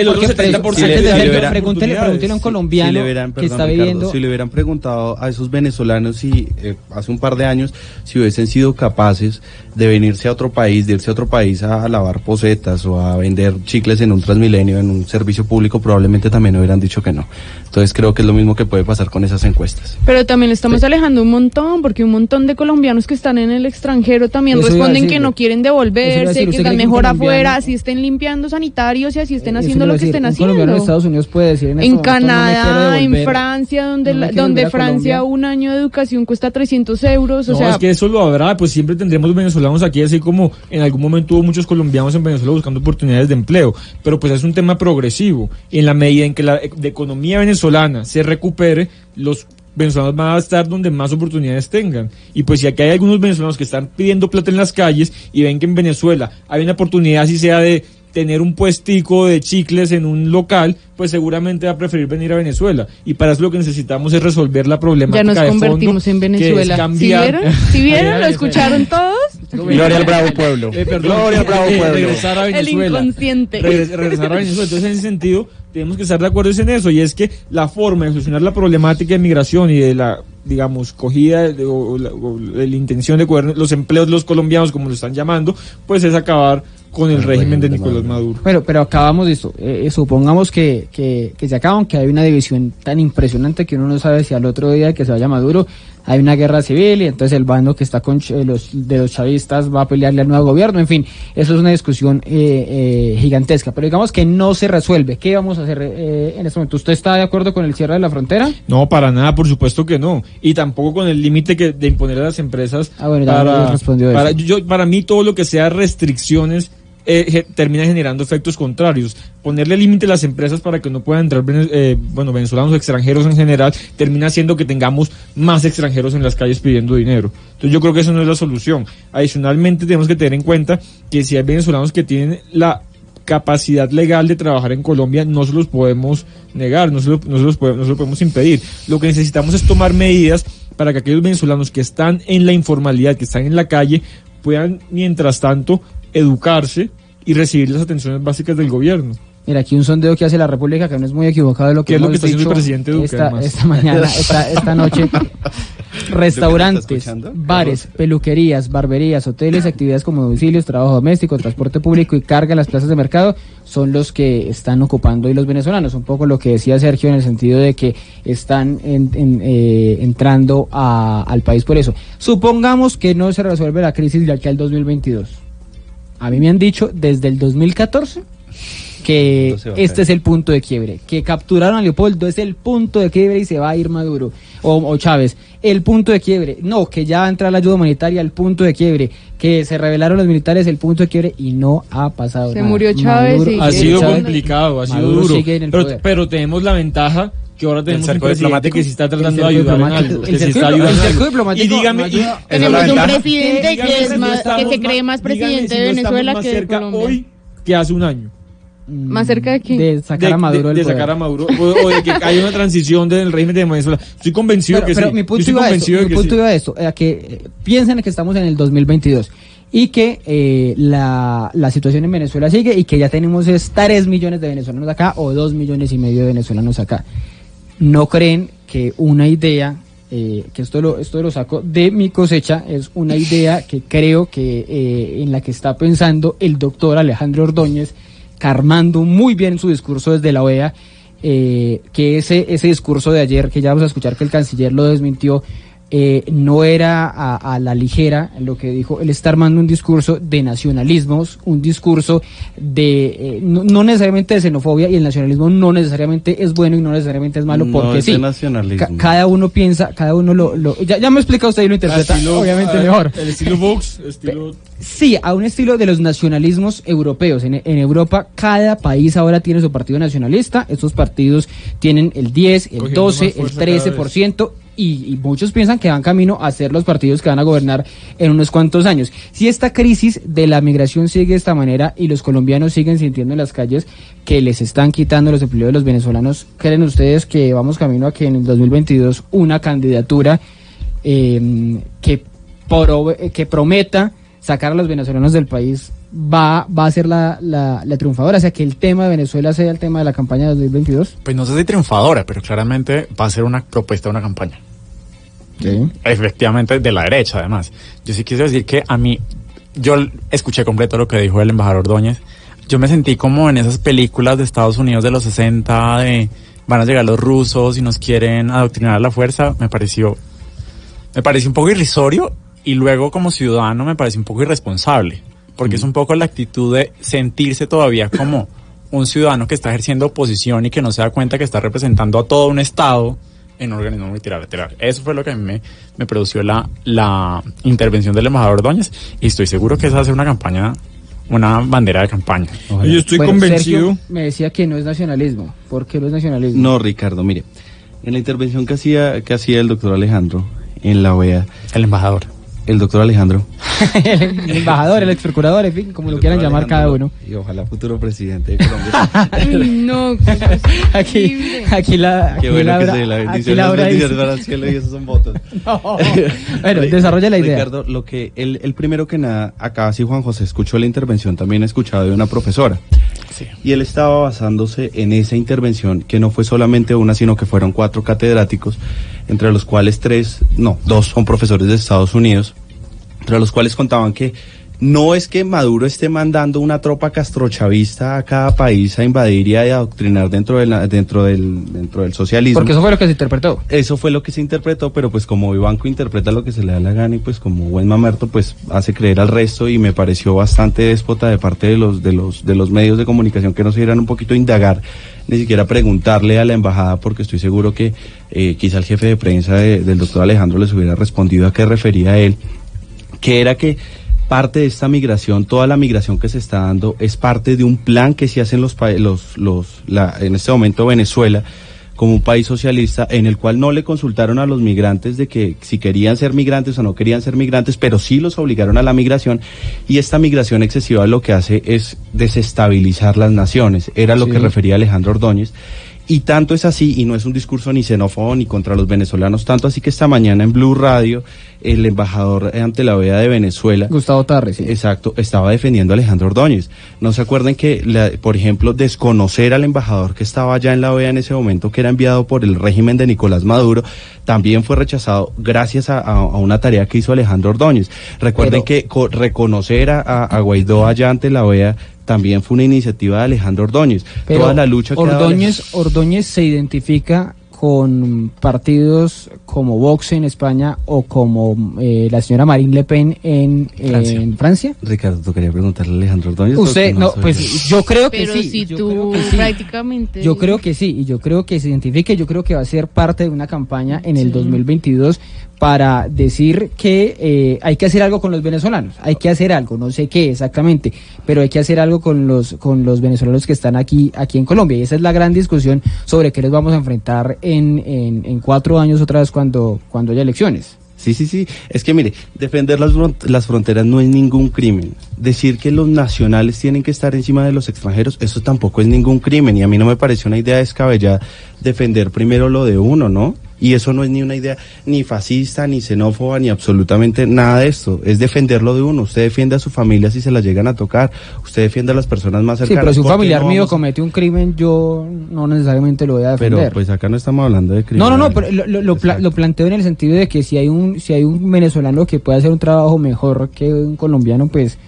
El otro porque 70% antes de si le hacerlo, hubieran- pregúntele, pregúntele a un Si- colombiano si le que perdón, está Ricardo, viviendo. si le hubieran preguntado a esos venezolanos si eh, hace un par de años si hubiesen sido capaces de venirse a otro país, de irse a otro país a, a lavar posetas o a vender chicles en un Transmilenio, en un servicio público, probablemente también hubieran dicho que no. Entonces creo que es lo mismo que puede pasar con esa esas encuestas. Pero también le estamos alejando un montón, porque un montón de colombianos que están en el extranjero también Eso responden decir, que no quieren devolverse, decir, que ¿usted están mejor afuera, así estén limpiando sanitarios y así estén haciendo lo que decir, estén un haciendo. colombiano en Estados Unidos puede decir en, En este momento, no me Canadá, en Francia, donde, no donde Francia un año de educación cuesta 300 euros, o no, sea, es que eso lo habrá, pues siempre tendremos venezolanos aquí, así como en algún momento hubo muchos colombianos en Venezuela buscando oportunidades de empleo, pero pues es un tema progresivo, y en la medida en que la economía venezolana se recupere, los venezolanos van a estar donde más oportunidades tengan. Y pues si aquí hay algunos venezolanos que están pidiendo plata en las calles y ven que en Venezuela hay una oportunidad, si sea de tener un puestico de chicles en un local, pues seguramente va a preferir venir a Venezuela. Y para eso lo que necesitamos es resolver la problemática ya nos de fondo, convertimos en Venezuela. ¿Sí cambiar- vieron? (laughs) ¿Lo escucharon todos? Gloria al bravo pueblo. Eh, perdón, Gloria al bravo eh, pueblo. regresar a El Venezuela. inconsciente. Regres- regresar a Venezuela. Entonces, en ese sentido, tenemos que estar de acuerdo en eso. Y es que la forma de solucionar la problemática de migración y de la, digamos, cogida de- o, la, o la intención de coger los empleos de los colombianos, como lo están llamando, pues es acabar con el, régimen de Nicolás Maduro. Bueno, pero acabamos de esto. Eh, eh, supongamos que, que, que se acaban, que hay una división tan impresionante que uno no sabe si al otro día que se vaya Maduro hay una guerra civil y entonces el bando que está con ch- los, de los chavistas va a pelearle al nuevo gobierno. En fin, eso es una discusión eh, eh, gigantesca. Pero digamos que no se resuelve. ¿Qué vamos a hacer eh, en este momento? ¿Usted está de acuerdo con el cierre de la frontera? No, para nada, por supuesto que no. Y tampoco con el límite que de imponer a las empresas. Ah, bueno, ya para, respondió para, eso. yo, para mí todo lo que sea restricciones eh, termina generando efectos contrarios. Ponerle límite a las empresas para que no puedan entrar eh, bueno, venezolanos o extranjeros en general termina haciendo que tengamos más extranjeros en las calles pidiendo dinero. Entonces yo creo que eso no es la solución. Adicionalmente tenemos que tener en cuenta que si hay venezolanos que tienen la capacidad legal de trabajar en Colombia no se los podemos negar, no se, los podemos impedir. Lo que necesitamos es tomar medidas para que aquellos venezolanos que están en la informalidad, que están en la calle, puedan, mientras tanto, educarse y recibir las atenciones básicas del gobierno. Mira, aquí un sondeo que hace la República que no es muy equivocado de lo que ¿Qué es lo hemos que está dicho el presidente Duque, esta, esta mañana, (laughs) esta, esta noche. Restaurantes, bares, peluquerías, barberías, hoteles, actividades como domicilios, trabajo doméstico, transporte público y carga en las plazas de mercado son los que están ocupando hoy los venezolanos. Un poco lo que decía Sergio en el sentido de que están en- en, eh, entrando a- al país por eso. Supongamos que no se resuelve la crisis de aquí al 2022. A mí me han dicho desde el 2014 que este es el punto de quiebre, que capturaron a Leopoldo es el punto de quiebre y se va a ir Maduro o, o Chávez, el punto de quiebre, no, que ya va a entrar la ayuda humanitaria, el punto de quiebre, que se rebelaron los militares, el punto de quiebre y no ha pasado Se nada. murió Chávez y- Ha sido Chávez- complicado, ha sido Maduro duro. sigue en el Pero, poder. pero tenemos la ventaja que ahora tenemos un presidente diplomático? que sí está tratando de ayudar en algo. El cerco diplomático Y dígame. Tenemos un presidente dígame que, se cree más presidente si de Venezuela más que de cerca Colombia. hoy que hace un año. ¿Más cerca de quién? De sacar de, a Maduro de- del de poder. sacar a Maduro o, o de que haya una transición del régimen de Venezuela. Estoy convencido Pero, que pero sí. mi punto iba a esto, convencido mi punto sí. iba a esto, a que eh, piensen que estamos en el 2022 y que eh, la, la situación en Venezuela sigue y que ya tenemos es 3 millones de venezolanos acá o 2 millones y medio de venezolanos acá. ¿No creen que una idea, eh, que esto lo, esto lo saco de mi cosecha, es una idea que creo que eh, en la que está pensando el doctor Alejandro Ordóñez, carmando muy bien su discurso desde la OEA, eh, que ese, ese discurso de ayer, que ya vamos a escuchar que el canciller lo desmintió, eh, no era a, a la ligera lo que dijo, él está armando un discurso de nacionalismos, un discurso de, eh, no, no necesariamente de xenofobia, y el nacionalismo no necesariamente es bueno y no necesariamente es malo, No porque es sí. nacionalismo. Ca- cada uno piensa, cada uno lo, lo- ya, ya me explica usted y lo interpreta, Estilo- obviamente mejor. El estilo Vox, estilo... Sí, a un estilo de los nacionalismos europeos. En, en Europa, cada país ahora tiene su partido nacionalista. Estos partidos tienen el 10, el Cogiendo 12, más el fuerza cada 13%. Y, muchos piensan que van camino a ser los partidos que van a gobernar en unos cuantos años. Si esta crisis de la migración sigue de esta manera y los colombianos siguen sintiendo en las calles que les están quitando los empleos de los venezolanos, ¿creen ustedes que vamos camino a que en el 2022 una candidatura eh, que, prove- que prometa sacar a los venezolanos del país va, va a ser la, la, la triunfadora, o sea que el tema de Venezuela sea el tema de la campaña de 2022. Pues no sé si triunfadora, pero claramente va a ser una propuesta una campaña. Efectivamente, de la derecha, además. Yo sí quise decir que a mí, yo escuché completo lo que dijo el embajador Ordóñez. Yo me sentí como en esas películas de Estados Unidos de los 60, de van a llegar los rusos y nos quieren adoctrinar a la fuerza, me pareció, me pareció un poco irrisorio y luego como ciudadano me pareció un poco irresponsable, porque es un poco la actitud de sentirse todavía como un ciudadano que está ejerciendo oposición y que no se da cuenta que está representando a todo un Estado en un organismo multilateral. Eso fue lo que a mí me, me produció la, la intervención del embajador Ordóñez y estoy seguro que esa va a ser una campaña, una bandera de campaña. Yo estoy Bueno, convencido. Sergio me decía que no es nacionalismo. ¿Por qué no es nacionalismo? No, Ricardo, mire, en la intervención que hacía, que hacía el doctor Alejandro en la OEA, El embajador. El doctor Alejandro, (laughs) el embajador, el ex procurador, en fin, como lo quieran llamar cada uno. Y ojalá futuro presidente de Colombia. (laughs) Uy, no, (laughs) Aquí, aquí la. Aquí Qué bueno que se la bendición, las bendiciones dice- van al cielo y esos son votos. No. Bueno, desarrolla la idea. Ricardo, lo que el, el primero que nada, acá sí Juan José escuchó la intervención, también he escuchado de una profesora. Sí. Y él estaba basándose en esa intervención, que no fue solamente una, sino que fueron cuatro catedráticos, entre los cuales tres, no, dos son profesores de Estados Unidos, entre los cuales contaban que no es que Maduro esté mandando una tropa castrochavista a cada país a invadir y a adoctrinar dentro, de la- dentro, del, dentro del socialismo. Porque eso fue lo que se interpretó. Eso fue lo que se interpretó, pero pues como Vivanco interpreta lo que se le da la gana y pues como buen mamerto pues hace creer al resto y me pareció bastante déspota de parte de los de los de los medios de comunicación que no se dieran un poquito a indagar, ni siquiera preguntarle a la embajada porque estoy seguro que eh, quizá el jefe de prensa de- del doctor Alejandro les hubiera respondido a qué refería él, que era que parte de esta migración, toda la migración que se está dando es parte de un plan que se hacen los, los, los la, en este momento Venezuela como un país socialista en el cual no le consultaron a los migrantes de que si querían ser migrantes o no querían ser migrantes, pero sí los obligaron a la migración y esta migración excesiva lo que hace es desestabilizar las naciones. Era lo que refería Alejandro Ordóñez. Y tanto es así, y no es un discurso ni xenófobo ni contra los venezolanos, tanto así que esta mañana en Blue Radio, el embajador ante la OEA de Venezuela, Gustavo Tarre, sí. Exacto, estaba defendiendo a Alejandro Ordóñez. No se acuerden que, la- por ejemplo, desconocer al embajador que estaba allá en la OEA en ese momento, que era enviado por el régimen de Nicolás Maduro, también fue rechazado gracias a, a- a una tarea que hizo Alejandro Ordóñez. Recuerden Pero- que co- reconocer a- a Guaidó allá ante la OEA también fue una iniciativa de Alejandro Ordóñez. Pero Toda la lucha que Ordóñez, Ordóñez se identifica con partidos como Vox en España o como eh, la señora Marine Le Pen en eh, Francia. en Francia. Ricardo, tú querías preguntarle a Alejandro Ordóñez. Usted, porque no, pues yo. creo que Pero sí. si yo tú creo que sí. prácticamente... Yo creo que sí, y yo creo que se identifique, yo creo que va a ser parte de una campaña en el 2022 para decir que eh, hay que hacer algo con los venezolanos, hay que hacer algo, no sé qué exactamente, pero hay que hacer algo con los con los venezolanos que están aquí aquí en Colombia y esa es la gran discusión sobre qué les vamos a enfrentar en, en, cuatro años otra vez cuando cuando haya elecciones. Sí, sí, sí. Es que mire, defender las, las fronteras no es ningún crimen. Decir que los nacionales tienen que estar encima de los extranjeros, eso tampoco es ningún crimen. Y a mí no me parece una idea descabellada defender primero lo de uno, ¿no? Y eso no es ni una idea ni fascista, ni xenófoba, ni absolutamente nada de esto. Es defender lo de uno. Usted defiende a su familia si se la llegan a tocar. Usted defiende a las personas más Sí, cercanas. pero si un ¿Por qué familiar no mío vamos comete un crimen, yo no necesariamente lo voy a defender. Pero pues acá no estamos hablando de crimen. No, no, no, pero lo, lo- lo pla- lo planteo en el sentido de que si hay un si hay un venezolano que puede hacer un trabajo mejor que un colombiano, pues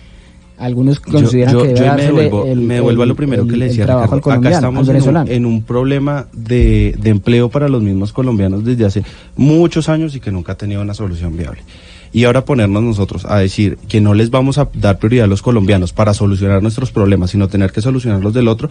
algunos consideran yo- que debe yo me devuelvo, el, me devuelvo a lo el- primero que le decía trabajo Ricardo. Acá estamos en un, en un problema de, de empleo para los mismos colombianos desde hace muchos años y que nunca ha tenido una solución viable. Y ahora ponernos nosotros a decir que no les vamos a dar prioridad a los colombianos para solucionar nuestros problemas, sino tener que solucionarlos del otro,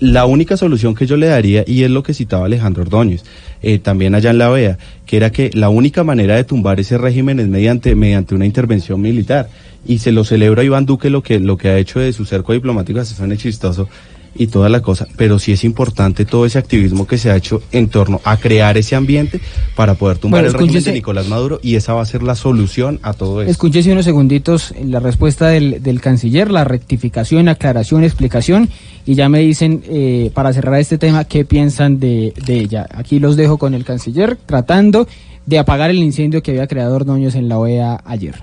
la única solución que yo le daría, y es lo que citaba Alejandro Ordóñez, eh, también allá en la OEA, que era que la única manera de tumbar ese régimen es mediante, mediante una intervención militar. Y se lo celebra Iván Duque lo que, lo que ha hecho de su cerco diplomático, se suena chistoso y toda la cosa, pero sí es importante todo ese activismo que se ha hecho en torno a crear ese ambiente para poder tumbar Bueno, el régimen de Nicolás Maduro y esa va a ser la solución a todo eso. Escúchese unos segunditos la respuesta del, del canciller, la rectificación, aclaración, explicación, y ya me dicen, eh, para cerrar este tema, qué piensan de, de ella. Aquí los dejo con el canciller tratando de apagar el incendio que había creado Ordóñez en la OEA ayer.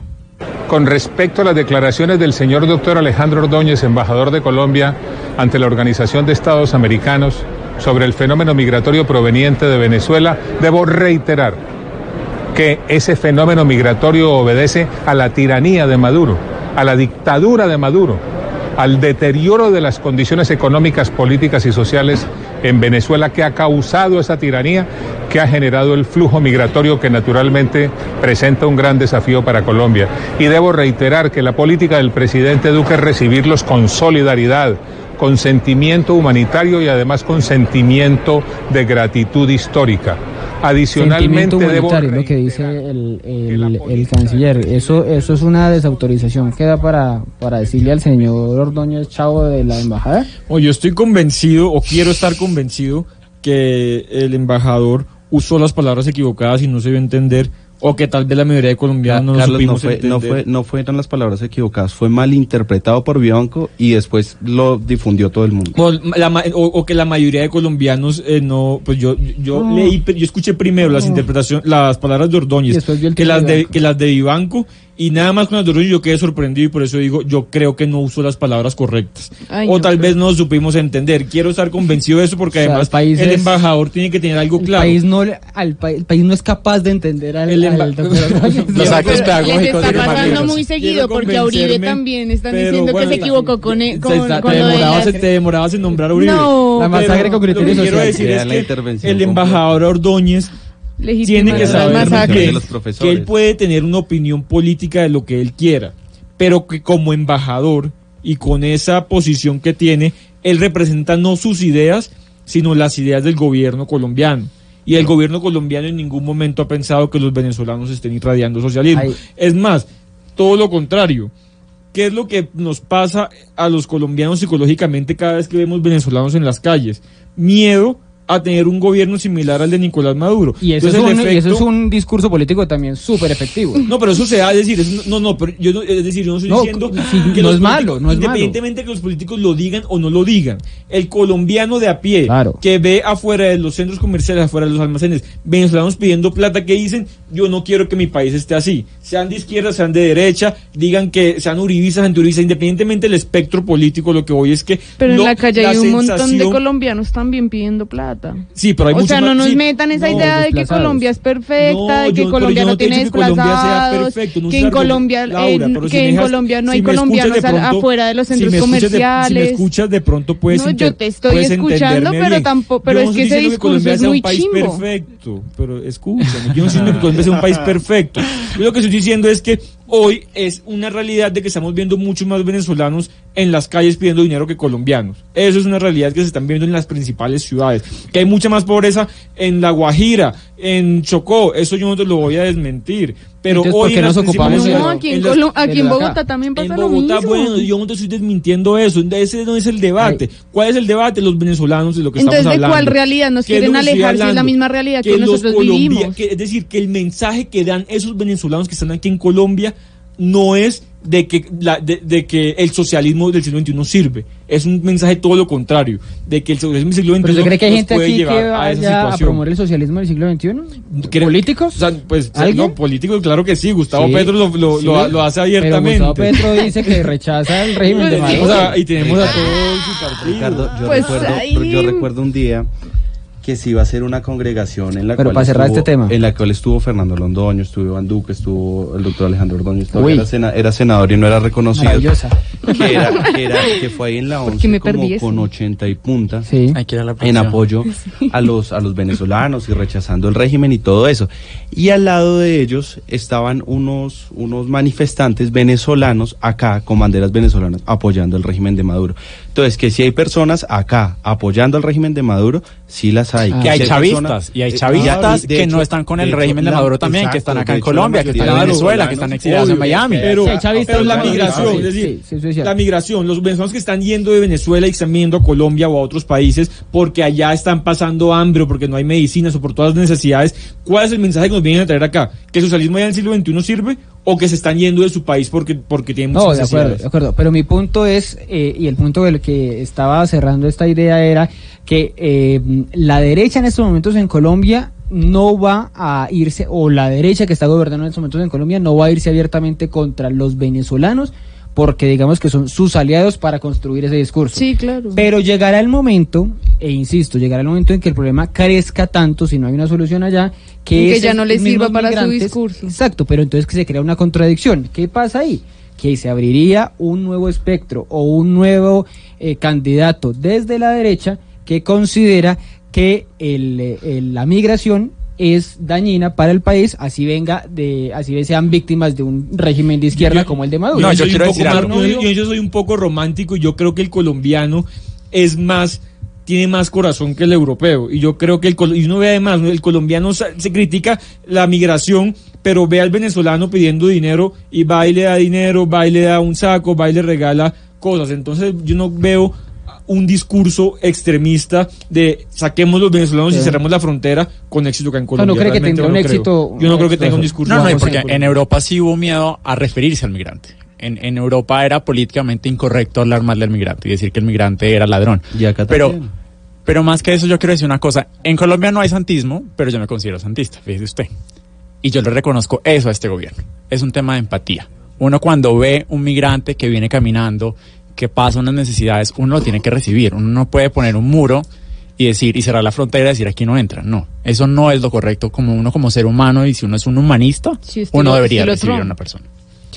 Con respecto a las declaraciones del señor doctor Alejandro Ordóñez, embajador de Colombia ante la Organización de Estados Americanos, sobre el fenómeno migratorio proveniente de Venezuela, debo reiterar que ese fenómeno migratorio obedece a la tiranía de Maduro, a la dictadura de Maduro, al deterioro de las condiciones económicas, políticas y sociales en Venezuela que ha causado esa tiranía, que ha generado el flujo migratorio que naturalmente presenta un gran desafío para Colombia. Y debo reiterar que la política del presidente Duque es recibirlos con solidaridad, con sentimiento humanitario y además con sentimiento de gratitud histórica. Adicionalmente Sentimiento debo lo que dice el, el- el canciller. Eso, eso es una desautorización. ¿Queda para, para decirle al señor Ordóñez Chavo de la embajada? O yo estoy convencido, o quiero estar convencido, que el embajador usó las palabras equivocadas y no se dio a entender, o que tal vez la mayoría de colombianos no Carlos, fue, no, fue, no fueron las palabras equivocadas, fue mal interpretado por Bianco y después lo difundió todo el mundo. O, la ma- o- o que la mayoría de colombianos eh, no, pues yo, yo leí, yo escuché primero las interpretaciones, las palabras de Ordóñez, que las de que las de Vivanco, y nada más con las de Ordóñez yo quedé sorprendido y por eso digo, yo creo que no usó las palabras correctas. Ay, o no, tal pero- vez no supimos entender. Quiero estar convencido de eso porque O sea, además el país el es- embajador tiene que tener algo El claro. país no, al pa- el país no es capaz de entender al, El al emba- doctor (laughs) Ordóñez. Los actos Les pedagógicos está de pasando muy seguido porque a Uribe también están pero diciendo bueno, que se equivocó con, Se con, está- con te, lo de demorabas, en- te demorabas en nombrar a Uribe. No. La masacre Pero con criterio Lo que quiero social. decir Era es la que intervención el embajador Ordóñez tiene que saber que, que él puede tener una opinión política de lo que él quiera, pero que como embajador y con esa posición que tiene, él representa no sus ideas, sino las ideas del gobierno colombiano. Y el gobierno colombiano en ningún momento ha pensado que los venezolanos estén irradiando socialismo. Ay. Es más, todo lo contrario. ¿Qué es lo que nos pasa a los colombianos psicológicamente cada vez que vemos venezolanos en las calles? Miedo a tener un gobierno similar al de Nicolás Maduro. Y eso, Entonces, es un, y eso es un discurso político también súper efectivo. no, pero eso se da, es decir, es- no, no, pero yo no, es decir, yo no estoy No, diciendo que no es malo, no es malo. independientemente que los políticos lo digan o no lo digan, el colombiano de a pie Claro. que ve afuera de los centros comerciales, afuera de los almacenes, venezolanos pidiendo plata que dicen, yo no quiero que mi país esté así, sean de izquierda, sean de derecha, digan que sean uribistas, antiuribistas, independientemente del espectro político, lo que voy es que Pero en la calle hay un montón de colombianos también pidiendo plata. Sí, pero hay o mucho sea, no nos sí, metan esa no, idea de que. Colombia es perfecta, de que yo- Colombia no tiene que desplazados, perfecto, que en Colombia, Laura, eh, que en dejas- Colombia no hay colombianos de al- pronto- afuera de los centros de- comerciales. si me escuchas de pronto puedes No, yo te estoy escuchando, pero bien. tampoco- pero Yo es que ese discurso es muy un país chimbo. perfecto, pero escúchame, yo no estoy diciendo que Colombia sea un país (laughs) perfecto. Yo lo que estoy diciendo es que hoy es una realidad de que estamos viendo muchos más venezolanos en las calles pidiendo dinero que colombianos. Eso es una realidad que se están viendo en las principales ciudades. Que hay mucha más pobreza en La Guajira, en Chocó, eso yo no te lo voy a desmentir. Pero Entonces, hoy ¿por qué en las nos ocupamos principales de- No, ciudades- aquí en, en las- Colo- aquí de en lo de acá. Bogotá también pasa en lo Bogotá, mismo. bueno, yo no te estoy desmintiendo eso. Ese no es el debate. ¿Cuál es el debate? Los venezolanos de lo que Entonces, estamos ¿de hablando. cuál realidad nos ¿Qué es quieren lo alejar si es la misma realidad que los nosotros colombia- vivimos? que- es decir, que el mensaje que dan esos venezolanos que están aquí en Colombia no es de que, la, de, de que el socialismo del siglo XXI sirve. Es un mensaje todo lo contrario. De que el socialismo del siglo XXI ¿Pero usted cree que hay gente puede aquí que llevar a esa vaya a situación. promover el socialismo del siglo XXI? ¿Cree- ¿Políticos? O sea, pues, ¿Alguien? no, políticos, claro que sí. Gustavo Sí, Petro lo, lo, sí. lo- lo hace Pero abiertamente. Gustavo Petro dice que rechaza el (laughs) régimen de Maduro. O sea, y tenemos a todo su partido. Ricardo, yo, Pues recuerdo, ahí- yo recuerdo un día que se iba a hacer una congregación en la Pero cual para cerrar estuvo- este tema. en la cual estuvo Fernando Londoño, estuvo Iván Duque, estuvo el doctor Alejandro Uy. era, sena- era senador y no era reconocido. Maravillosa. Que, era, que, era- (laughs) que fue ahí en la ¿Por qué 11 me como con 80 y punta. Sí. En apoyo (laughs) a los a los venezolanos y rechazando el régimen y todo eso. Y al lado de ellos estaban unos unos manifestantes venezolanos acá con banderas venezolanas apoyando el régimen de Maduro. Entonces, que si hay personas acá apoyando el régimen de Maduro, sí las hay. Ah. Y hay chavistas, personas- y hay chavistas que hecho- no están con el hecho, régimen de Maduro también, que están acá en Colombia, que están en Venezuela, que están exiliados en Miami. Pero, Sí, chavistas, pero la migración, es decir, sí, sí, la migración, los venezolanos que están yendo de Venezuela y están yendo a Colombia o a otros países porque allá están pasando hambre o porque no hay medicinas o por todas las necesidades, ¿cuál es el mensaje que nos vienen a traer acá? ¿Que el socialismo ya en el siglo XXI sirve o que se están yendo de su país porque, porque tienen muchas No, de acuerdo, de acuerdo. Pero mi punto es, eh, y el punto del que estaba cerrando esta idea era que eh, la derecha en estos momentos en Colombia no va a irse, o la derecha que está gobernando en estos momentos en Colombia no va a irse abiertamente contra los venezolanos porque digamos que son sus aliados para construir ese discurso. Sí, claro. Pero llegará el momento, e insisto, llegará el momento en que el problema crezca tanto si no hay una solución allá, que, Y que ya no les mismos sirva para su discurso. Exacto, pero entonces que se crea una contradicción. ¿Qué pasa ahí? Que se abriría un nuevo espectro o un nuevo eh, candidato desde la derecha que considera que el, eh, el- la migración es dañina para el país, así venga de, así sean víctimas de un régimen de izquierda como el de Maduro. yo, soy un poco más- yo- yo- yo soy un poco romántico y yo creo que el colombiano es más tiene más corazón que el europeo y yo creo que el col- y uno ve además ¿no? el colombiano se critica la migración pero ve al venezolano pidiendo dinero y va y le da dinero va y le da un saco va y le regala cosas entonces yo no veo un discurso extremista de saquemos los venezolanos y Sí. cerramos la frontera con éxito acá en no Colombia. cree que Realmente tendrá no un creo. éxito- Yo no creo que un tenga un éxito. discurso. No, no, y porque en Europa sí hubo miedo a referirse al migrante. En, en Europa era políticamente incorrecto hablar mal del migrante y decir que el migrante era ladrón. pero, también. Pero más que eso, yo quiero decir una cosa. En Colombia no hay santismo, pero yo me considero santista, fíjese usted. Y yo le reconozco eso a este gobierno. Es un tema de empatía. Uno cuando ve un migrante que viene caminando, que pasa unas necesidades, uno lo tiene que recibir. Uno no puede poner un muro y decir y cerrar la frontera y decir aquí no entra. No, eso no es lo correcto como uno como ser humano y si uno es un humanista, estilo- uno debería recibir a una persona.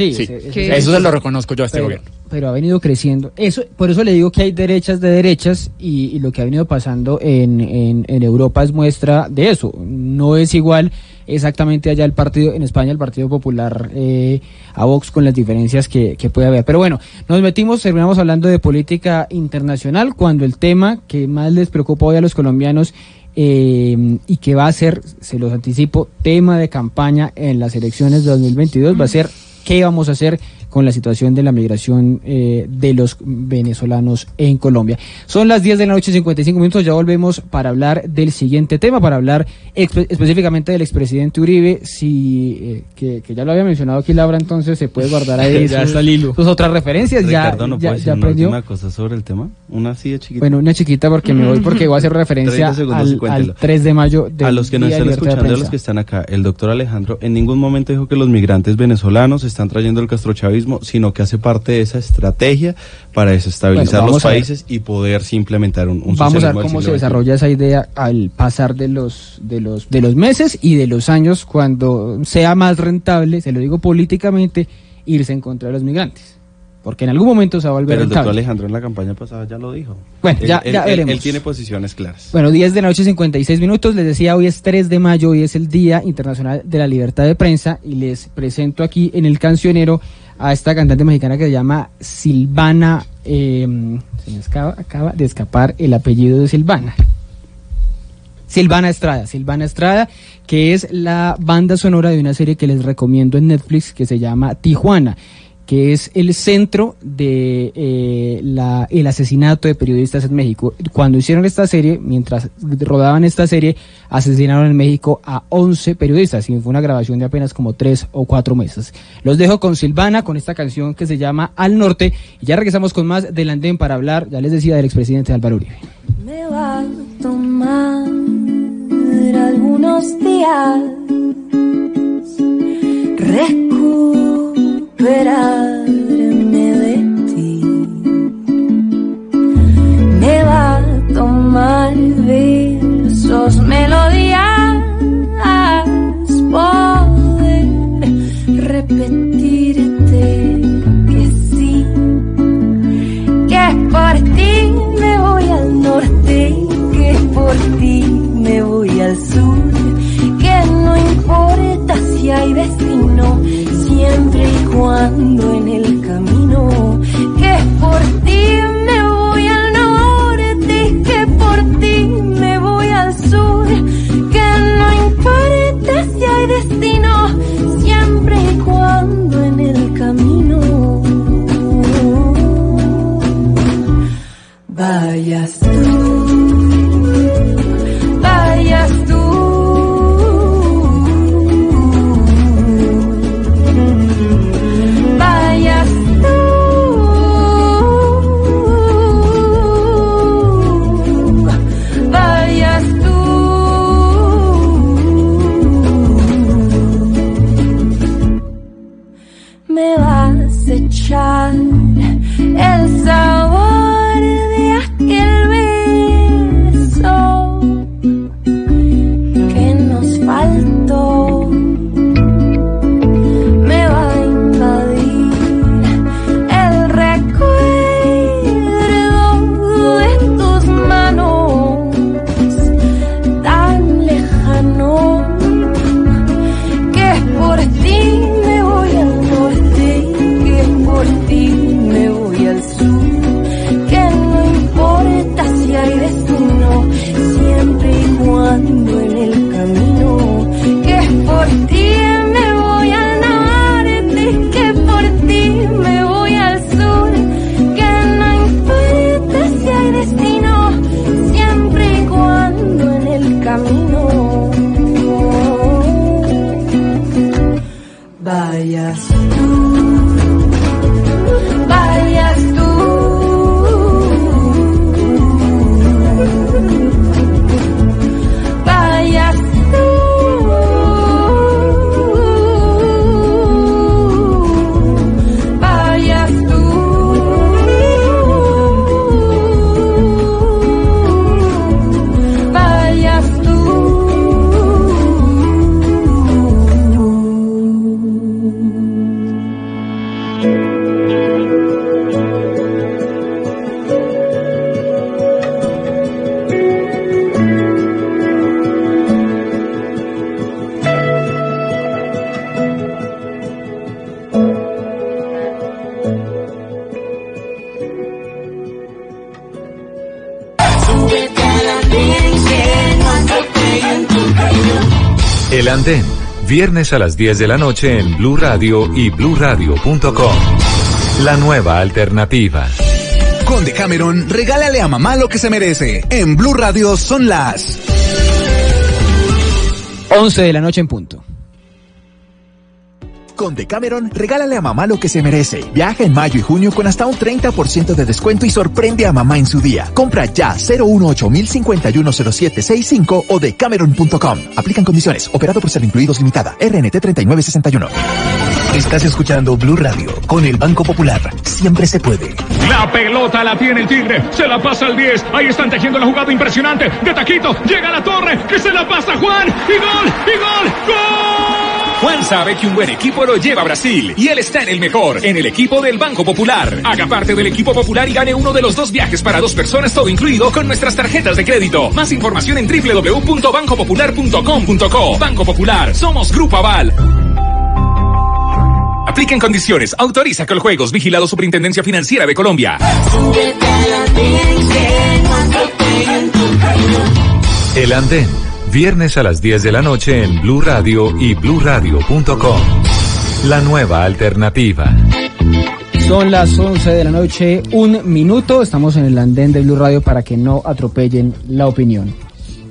Sí, Sí, ese- ese- que- ese- eso se lo reconozco yo a este pero, gobierno. Pero ha venido creciendo. Eso, por eso le digo que hay derechas de derechas y, y lo que ha venido pasando en, en, en Europa es muestra de eso. No es igual exactamente allá el partido, en España el Partido Popular eh, a Vox con las diferencias que, que puede haber. Pero bueno, nos metimos, terminamos hablando de política internacional cuando el tema que más les preocupa hoy a los colombianos eh, y que va a ser, se los anticipo, tema de campaña en las elecciones de 2022 va a ser qué vamos a hacer con la situación de la migración eh, de los venezolanos en Colombia. Son las 10 de la noche, 55 minutos, ya volvemos para hablar del siguiente tema, para hablar espe- específicamente del expresidente Uribe, si, eh, que, que ya lo había mencionado aquí Laura, entonces se puede guardar ahí (laughs) Ya sus, sus otras referencias, ya, Ricardo, ¿no ya, puede ya decir una aprendió. última cosa sobre el tema? Una así de chiquita. Bueno, una chiquita porque me voy (laughs) porque voy a hacer referencia 30 segundos y al, al 3 de mayo del a los que nos están escuchando, a los que están acá, el doctor Alejandro en ningún momento dijo que los migrantes venezolanos están trayendo el castrochavismo, sino que hace parte de esa estrategia para desestabilizar Bueno, los países y poder sí implementar un, un Vamos a ver cómo se desarrolla esa idea al pasar de los, de los, de los meses y de los años cuando sea más rentable, se lo digo políticamente, irse en contra de los migrantes. Porque en algún momento se va a volver Pero el doctor rentable. Alejandro en la campaña pasada ya lo dijo. Bueno, Él- ya- él- ya él- veremos. Él tiene posiciones claras. Bueno, 10 de la noche, 56 minutos. Les decía, hoy es 3 de mayo, hoy es el Día Internacional de la Libertad de Prensa. Y les presento aquí en el cancionero a esta cantante mexicana que se llama Silvana. eh, se me acaba de escapar el apellido de Silvana. Silvana Estrada, Silvana Estrada, que es la banda sonora de una serie que les recomiendo en Netflix que se llama Tijuana, que es el centro de eh, la, el asesinato de periodistas en México. Cuando hicieron esta serie, mientras rodaban esta serie, asesinaron en México a 11 periodistas y fue una grabación de apenas como 3 o 4 meses. Los dejo con Silvana, con esta canción que se llama Al Norte, y ya regresamos con más del andén para hablar, ya les decía, del expresidente Álvaro Uribe. Me va a tomar algunos días recuperarme de ti. Me va a tomar versos, melodías, poder repetirte que sí que por ti me voy al norte, que por ti me voy al sur, que no importa si hay destino, siempre y cuando en el camino, que por El Andén, viernes a las 10 de la noche en Blue Radio y bluradio.com. La nueva alternativa. Con Decameron, regálale a mamá lo que se merece. En Blue Radio son las 11 de la noche en punto. Con Decameron, regálale a mamá lo que se merece. Viaja en mayo y junio con hasta un 30% de descuento y sorprende a mamá en su día. Compra ya 018 510765 o decameron.com. Aplican condiciones. Operado por ser incluidos limitada. RNT 3961. Estás escuchando Blue Radio con el Banco Popular. Siempre se puede. La pelota la tiene el Tigre, se la pasa al 10, ahí están tejiendo la jugada impresionante, de taquito, llega a la torre, que se la pasa Juan, y gol, y gol, gol. Juan sabe que un buen equipo lo lleva a Brasil y él está en el mejor, en el equipo del Banco Popular. Haga parte del equipo popular y gane uno de los dos viajes para dos personas, todo incluido, con nuestras tarjetas de crédito. Más información en www.bancopopular.com.co. Banco Popular, somos Grupo Aval. Apliquen condiciones. Autoriza con juegos. Vigilado Superintendencia Financiera de Colombia. El Andén, viernes a las 10 de la noche en Blue Radio y bluradio.com. La nueva alternativa. Son las 11 de la noche, un minuto. Estamos en el andén de Blue Radio para que no atropellen la opinión.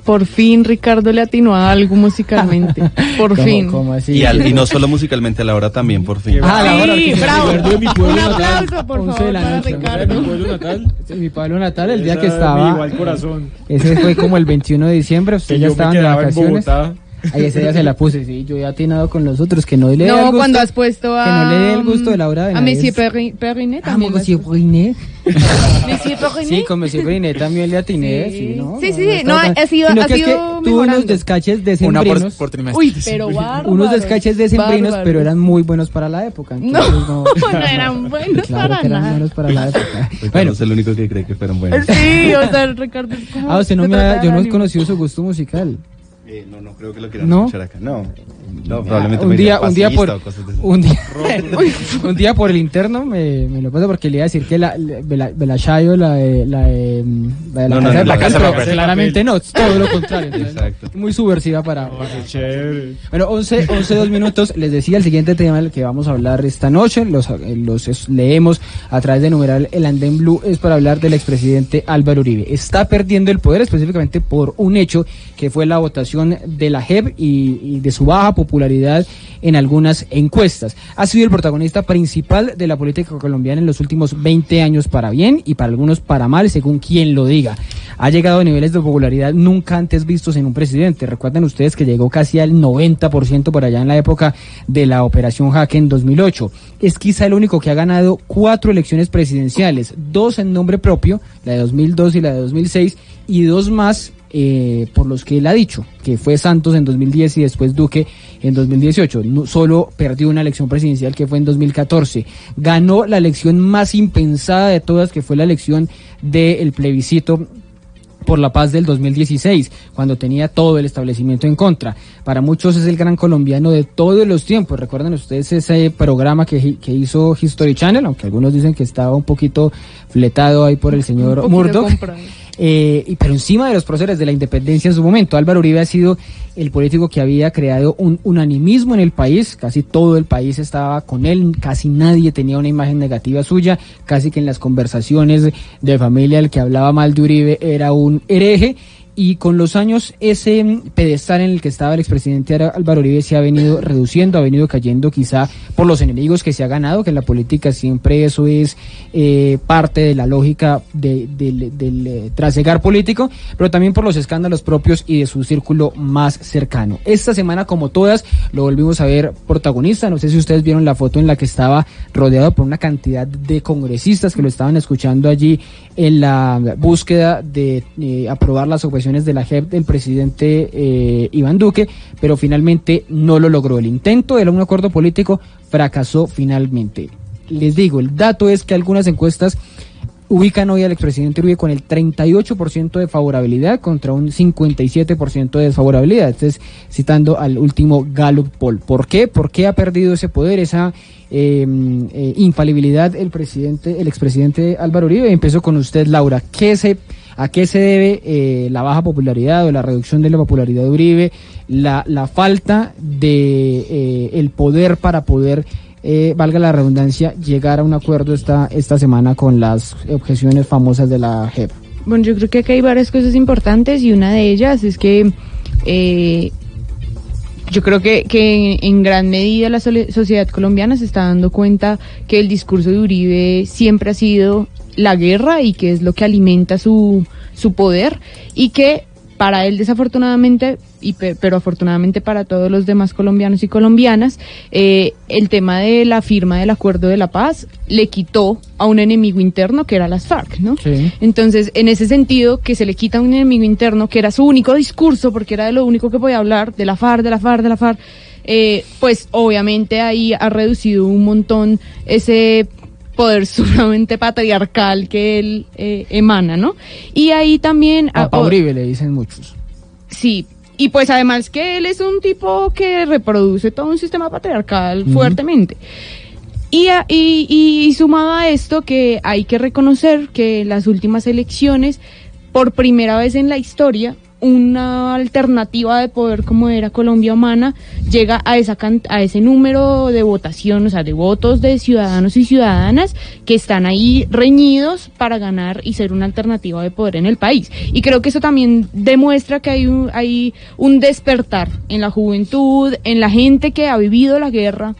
Por fin Ricardo le atinó a algo musicalmente. Por (laughs) ¿Cómo- fin. cómo así? Y, al- y no solo musicalmente, a la hora también, por fin. Ah, la hora Sí, bravo. mi pueblo Un natal, aplauso, por 11 de favor, la para noche. Ricardo. ¿Mi pueblo natal? Sí, mi pueblo natal, el día que es estaba. igual corazón. Ese fue como el 21 de diciembre. Ustedes Que ya quedaba en vacaciones. Bogotá. Ahí ese día se la puse, sí. Yo he atinado con los otros que no le dé el No, gusto. cuando has puesto a... Que no le dé el gusto de la hora de A Navidad. Monsieur Perri- Perrinet Ah, también. Monsieur Brinet. (laughs) Monsieur Perrinet. Sí, con Monsieur Brinet también le atiné, sí, ¿no? Sí, sí, está no, ha sido- Sino ha que es que sido tuvo mejorando. unos descaches Una por, por trimestre. Uy, (laughs) pero bárbaro. unos descaches decembrinos, Bárbaro. pero eran muy buenos para la época. No, entonces no, (laughs) no eran buenos claro para que eran nada. buenos para la época. Ricardo Bueno, es el único que cree que fueron buenos. Sí, o sea, Ricardo ah, usted no me ha, de yo no he conocido su gusto musical. Eh, no, no creo que lo quieran ¿No? escuchar acá. No, no probablemente un me día, un día por un día, (laughs) (laughs) un día por el interno me, me lo paso porque le iba a decir que la la, la Chayo, la de la de, la, de la No, casa no, de la Casa pero claramente no, es todo lo contrario. Exacto. muy subversiva para, Qué chévere. Bueno, 11, 11, dos minutos. Les decía el siguiente tema del que vamos a hablar esta noche. Los, eh, los es- leemos a través de numeral El Andén Blue. Es para hablar del expresidente Álvaro Uribe. Está perdiendo el poder específicamente por un hecho que fue la votación de la JEP y, y de su baja popularidad en algunas encuestas. Ha sido el protagonista principal de la política colombiana en los últimos 20 años para bien y para algunos para mal, según quien lo diga. Ha llegado a niveles de popularidad nunca antes vistos en un presidente. Recuerden ustedes que llegó casi al 90% por allá en la época de la operación Jaque en 2008. Es quizá el único que ha ganado cuatro elecciones presidenciales, dos en nombre propio, la de 2002 y la de 2006, y dos más eh, por los que él ha dicho, que fue Santos en 2010 y después Duque en 2018. No, solo perdió una elección presidencial que fue en 2014. Ganó la elección más impensada de todas, que fue la elección del plebiscito por la paz del 2016, cuando tenía todo el establecimiento en contra. Para muchos es el gran colombiano de todos los tiempos. Recuerden ustedes ese programa que, que hizo History Channel, aunque algunos dicen que estaba un poquito fletado ahí por el señor Murdoch. Eh, y, pero encima de los próceres de la independencia en su momento, Álvaro Uribe ha sido el político que había creado un unanimismo en el país, casi todo el país estaba con él, casi nadie tenía una imagen negativa suya, casi que en las conversaciones de familia el que hablaba mal de Uribe era un hereje. Y con los años ese pedestal en el que estaba el expresidente Álvaro Uribe se ha venido reduciendo, ha venido cayendo quizá por los enemigos que se ha ganado, que en la política siempre eso es eh, parte de la lógica de- del, del, eh, trasegar político, pero también por los escándalos propios y de su círculo más cercano. Esta semana, como todas, lo volvimos a ver protagonista. No sé si ustedes vieron la foto en la que estaba rodeado por una cantidad de congresistas que lo estaban escuchando allí en la búsqueda de eh, aprobar las objeciones de la JEP del presidente eh, Iván Duque, pero finalmente no lo logró. El intento de un acuerdo político fracasó finalmente. Les digo, el dato es que algunas encuestas ubican hoy al expresidente Uribe con el 38% de favorabilidad contra un 57% de desfavorabilidad. Entonces, citando al último Gallup Poll. ¿Por qué? ¿Por qué ha perdido ese poder, esa eh, eh, infalibilidad el presidente, el expresidente Álvaro Uribe? Empezó con usted, Laura. ¿Qué se ¿A qué se debe eh, la baja popularidad o la reducción de la popularidad de Uribe? La, la falta de eh, el poder para poder, eh, valga la redundancia, llegar a un acuerdo esta, esta semana con las objeciones famosas de la JEP. Bueno, yo creo que acá hay varias cosas importantes y una de ellas es que eh, yo creo que, que en gran medida la sociedad colombiana se está dando cuenta que el discurso de Uribe siempre ha sido la guerra y que es lo que alimenta su, su poder y que para él desafortunadamente, y pe- pero afortunadamente para todos los demás colombianos y colombianas, eh, el tema de la firma del acuerdo de la paz le quitó a un enemigo interno que era las FARC, ¿no? Entonces, en ese sentido, que se le quita a un enemigo interno, que era su único discurso, porque era de lo único que podía hablar, de la FARC, de la FARC, de la FARC, eh, pues obviamente ahí ha reducido un montón ese poder (laughs) sumamente patriarcal que él eh, emana, ¿no? Y ahí también... ah, Papá o- Uribe le dicen muchos. Sí, y pues además que él es un tipo que reproduce todo un sistema patriarcal fuertemente. Y, a- y, y sumado a esto que hay que reconocer que en las últimas elecciones, por primera vez en la historia, una alternativa de poder como era Colombia Humana llega a esa a ese número de votación, o sea, de votos de ciudadanos y ciudadanas que están ahí reñidos para ganar y ser una alternativa de poder en el país. Y creo que eso también demuestra que hay un, hay un despertar en la juventud, en la gente que ha vivido la guerra,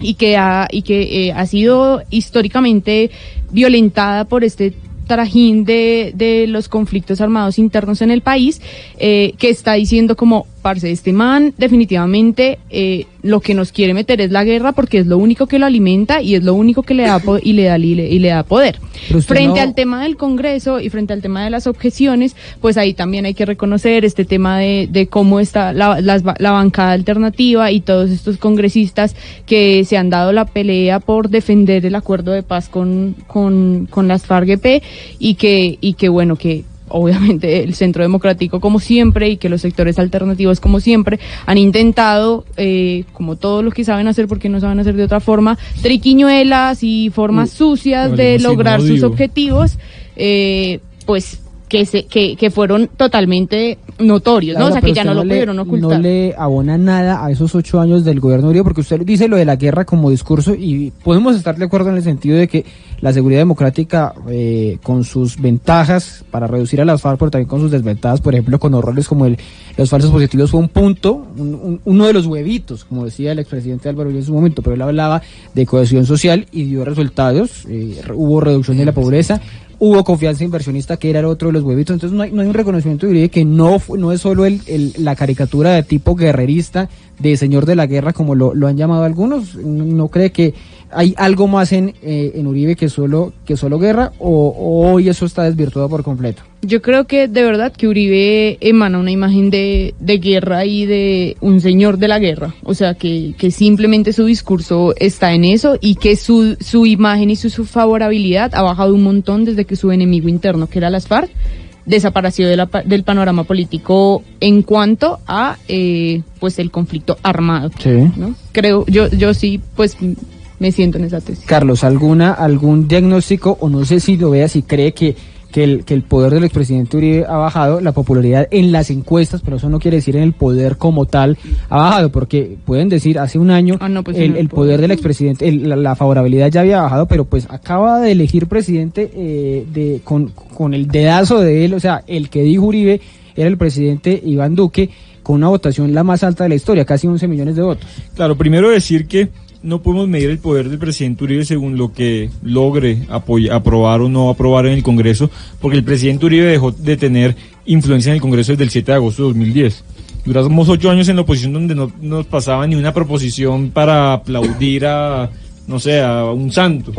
y que ha, y que eh, ha sido históricamente violentada por este trajín de, de los conflictos armados internos en el país, eh, que está diciendo como, parce, este man definitivamente eh, lo que nos quiere meter es la guerra porque es lo único que lo alimenta y es lo único que le da, po- y le da, y le, y le da poder. Frente no- al tema del Congreso y frente al tema de las objeciones, pues ahí también hay que reconocer este tema de, de cómo está la, las la bancada alternativa y todos estos congresistas que se han dado la pelea por defender el acuerdo de paz con, con, con las FARC-EP y que, y que bueno, que obviamente (laughs) el Centro Democrático como siempre y que los sectores alternativos como siempre han intentado, eh, como todo lo que saben hacer porque no saben hacer de otra forma, triquiñuelas y formas sucias de lograr sus objetivos, eh, pues que, se, que, que fueron totalmente notorios, ¿no? O sea, que ya usted no lo le- pudieron ocultar. No le abona nada a esos ocho años del gobierno de Uribe, porque usted dice lo de la guerra como discurso y podemos estar de acuerdo en el sentido de que la seguridad democrática, eh, con sus ventajas para reducir a las FARC, pero también con sus desventajas, por ejemplo, con horrores como el, los falsos positivos, fue un punto, un- un- uno de los huevitos, como decía el expresidente Álvaro Uribe en su momento, pero él hablaba de cohesión social y dio resultados, eh, hubo reducción de la pobreza, hubo confianza inversionista que era otro de los huevitos, entonces no hay, no hay un reconocimiento de que no, no es solo el, el- la caricatura de tipo guerrerista, de señor de la guerra, como lo, lo han llamado algunos, no, no cree que hay algo más en, eh, en Uribe que solo, que solo guerra, o, o hoy eso está desvirtuado por completo. Yo creo que de verdad que Uribe emana una imagen de, de guerra y de un señor de la guerra. O sea, que, que simplemente su discurso está en eso y que su, su imagen y su, su favorabilidad ha bajado un montón desde que su enemigo interno, que era las FARC, desapareció de la del panorama político en cuanto a eh, pues el conflicto armado. Sí. ¿no? Creo, yo, yo sí, pues me siento en esa tesis. Carlos, ¿alguna, algún diagnóstico, o no sé si lo vea, si cree que, que, el, que el poder del expresidente Uribe ha bajado, la popularidad en las encuestas, pero eso no quiere decir en el poder como tal, ha bajado, porque pueden decir, hace un año pues el, en el el poder del expresidente, el- la, la favorabilidad ya había bajado, pero pues acaba de elegir presidente eh, de, con, con el dedazo de él, o sea, el que dijo Uribe era el presidente Iván Duque, con una votación la más alta de la historia, casi 11 millones de votos. Claro, primero decir que no podemos medir el poder del presidente Uribe según lo que logre aprobar o no aprobar en el Congreso, porque el presidente Uribe dejó de tener influencia en el Congreso desde el 7 de agosto de 2010. Duramos ocho años en la oposición donde no nos pasaba ni una proposición para aplaudir a, no sé, a un santo.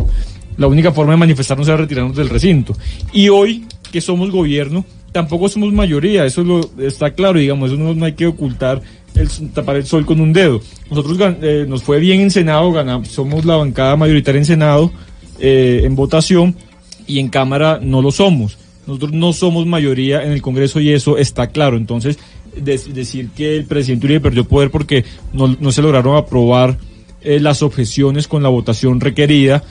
La única forma de manifestarnos era retirarnos del recinto. Y hoy, que somos gobierno, tampoco somos mayoría, eso lo, está claro, digamos, eso no hay que ocultar, el, tapar el sol con un dedo. Nosotros eh, nos fue bien en Senado, ganamos, somos la bancada mayoritaria en Senado, eh, en votación, y en Cámara no lo somos. Nosotros no somos mayoría en el Congreso y eso está claro. Entonces, decir que el presidente Uribe perdió poder porque no, no se lograron aprobar eh, las objeciones con la votación requerida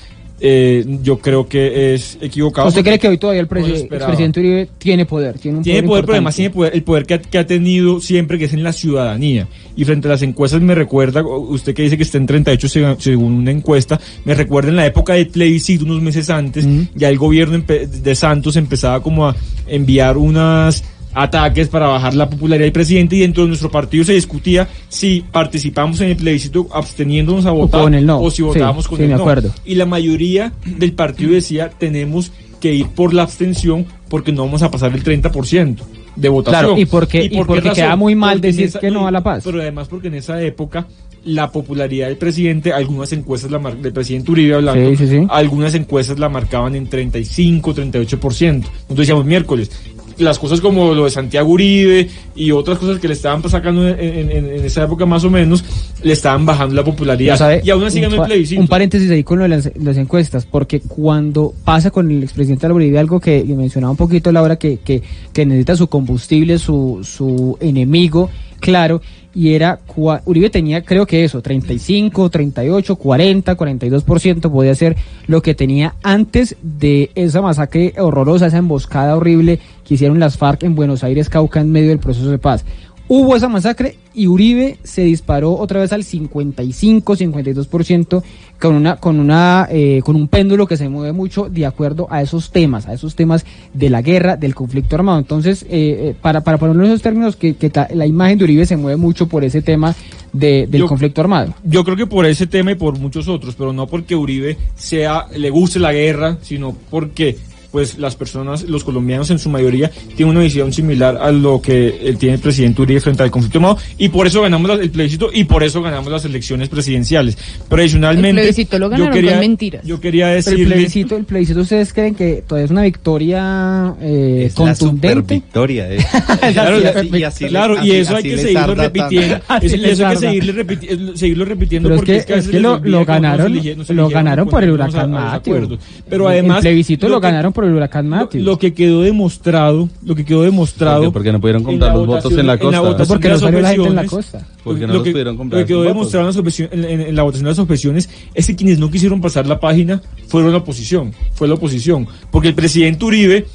eh, yo creo que es equivocado. ¿Usted cree que hoy todavía el, No lo presi- esperaba. expresidente Uribe tiene poder? Tiene un Tiene poder, pero además tiene poder- el poder que ha, que ha tenido siempre, que es en la ciudadanía. Y frente a las encuestas me recuerda, usted que dice que está en 38 seg- según una encuesta, me recuerda en la época del plebiscito, unos meses antes, ya el gobierno de Santos empezaba como a enviar unas ataques para bajar la popularidad del presidente y dentro de nuestro partido se discutía si participamos en el plebiscito absteniéndonos a votar con el no. o si Sí, votábamos con sí, el me no. Y la mayoría del partido decía tenemos que ir por la abstención porque no vamos a pasar el 30% de votación. Claro, y porque- y por qué porque razón? queda muy mal Porque decir que no a la paz. Pero además porque en esa época la popularidad del presidente, algunas encuestas la mar- del presidente Uribe hablando, Sí, sí, sí. algunas encuestas la marcaban en 35, 38%. Entonces decíamos miércoles. Las cosas como lo de Santiago Uribe y otras cosas que le estaban sacando en, en- en- en esa época más o menos, le estaban bajando la popularidad. Sabe, y aún así ganó el plebiscito. un paréntesis ahí con lo de las, las encuestas, porque cuando pasa con el expresidente de la Bolivia, algo que, que mencionaba un poquito Laura, que, que, que necesita su combustible, su, su enemigo, claro, y era, Uribe tenía creo que eso, 35, 38, 40, 42% podía ser lo que tenía antes de esa masacre horrorosa, esa emboscada horrible que hicieron las FARC en Buenos Aires, Cauca, en medio del proceso de paz. Hubo esa masacre y Uribe se disparó otra vez al 55, 52% con una con una eh, con un péndulo que se mueve mucho de acuerdo a esos temas, a esos temas de la guerra, del conflicto armado. Entonces, eh, eh, para para ponerlo en esos términos que, que ta- la imagen de Uribe se mueve mucho por ese tema de- del Yo- conflicto armado. Yo creo que por ese tema y por muchos otros, pero no porque Uribe sea le guste la guerra, sino porque pues las personas, los colombianos en su mayoría tienen una visión similar a lo que eh, tiene el presidente Uribe frente al conflicto armado y por eso ganamos la- el plebiscito y por eso ganamos las elecciones presidenciales. Pero adicionalmente El plebiscito lo ganaron yo quería, con mentiras. Yo quería Pero el plebiscito, el plebiscito, ¿ustedes creen que todavía es una victoria eh, Es la contundente? supervictoria, eh. (laughs) Claro, Y y, así- y así claro, les- y así- eso hay que les seguirlo repitiendo. (laughs) Eso, hay que arda. seguirle repiti- seguirlo repitiendo Pero es porque que, es que es que lo, ganaron, elige- lo ganaron por el huracán Matthew. Pero además el plebiscito lo, ganaron por el huracán Matthew. lo que quedó demostrado, lo que quedó demostrado. ¿Por? Porque no pudieron comprar en la los votos en la en costa. votación Porque de no salió la gente en la costa. Porque no lo los que- pudieron comprar Lo que quedó demostrado en, en- en- en la votación de las objeciones es que quienes no quisieron pasar la página fueron la oposición. Fue la oposición. Porque el presidente Uribe,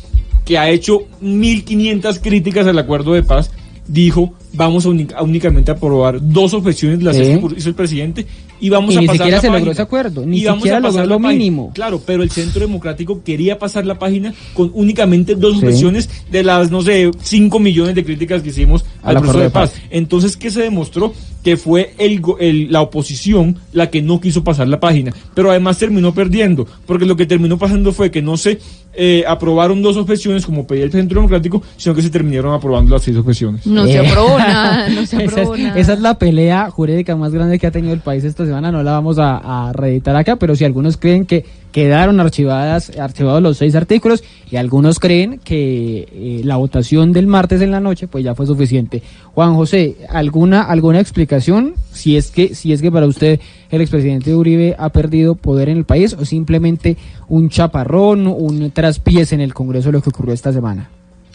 que ha hecho 1.500 críticas al acuerdo de paz, dijo vamos a, a únicamente aprobar dos objeciones las que hizo el presidente y vamos Y a ni pasar siquiera la se logró página. ese acuerdo, ni siquiera a pasar logró lo página. mínimo. Claro, pero el Centro Democrático quería pasar la página con únicamente dos Sí. objeciones de las, no sé, 5 millones de críticas que hicimos Al proceso de de paz. paz. Entonces, ¿qué se demostró? Que fue el, la oposición la que no quiso pasar la página. Pero además terminó perdiendo, porque lo que terminó pasando fue que no se eh, aprobaron dos objeciones como pedía el Centro Democrático, sino que se terminaron aprobando las seis objeciones. No se Eh. aprobó nada, (laughs) no se esa, aprobó es, nada. esa es la pelea jurídica más grande que ha tenido el país esta semana. No la vamos a, a reeditar acá, pero si algunos creen que quedaron archivadas, archivados los seis artículos y algunos creen que eh, la votación del martes en la noche pues ya fue suficiente. Juan José, ¿alguna, alguna explicación si es que si es que para usted el expresidente Uribe ha perdido poder en el país o simplemente un chaparrón, un traspiés en el Congreso lo que ocurrió esta semana?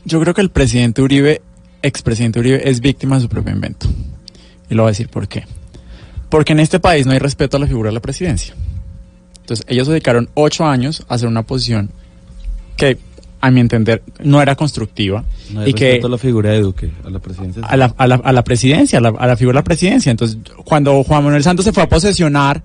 Yo creo que el presidente Uribe, expresidente Uribe, es víctima de su propio invento. Y lo voy a decir por qué. Porque en este país no hay respeto a la figura de la presidencia. Entonces, ellos dedicaron ocho años a hacer una posición que, a mi entender, no era constructiva. No y que a la figura de Duque, a la presidencia. a la, a la, a la presidencia, a la, a la figura de la presidencia. Entonces, cuando Juan Manuel Santos se fue a posesionar,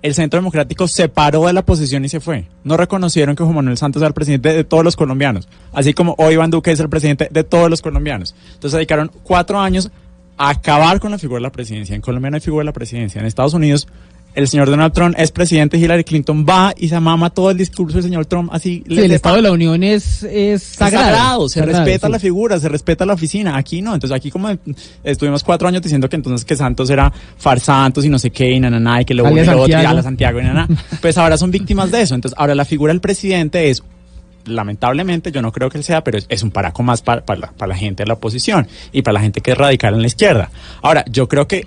el Centro Democrático se paró de la posesión y se fue. No reconocieron que Juan Manuel Santos era el presidente de todos los colombianos, así como hoy Iván Duque es el presidente de todos los colombianos. Entonces, dedicaron cuatro años a acabar con la figura de la presidencia. En Colombia no hay figura de la presidencia. En Estados Unidos, el señor Donald Trump es presidente, Hillary Clinton va y se mama todo el discurso del señor Trump así. Sí, el Estado de la Unión es, es Es sagrado. se Sagrado, respeta sí. la figura, se respeta la oficina. Aquí no. Entonces aquí como estuvimos cuatro años diciendo que entonces que Santos era farsantos y no sé qué, y nananá, y que lo y lo otro, y Santiago. a la Santiago y nananá. (laughs) Pues ahora son víctimas de eso. Entonces ahora la figura del presidente es lamentablemente, yo no creo que él sea, pero es, es un paraco más para, para, la, para la gente de la oposición y para la gente que es radical en la izquierda. Ahora, yo creo que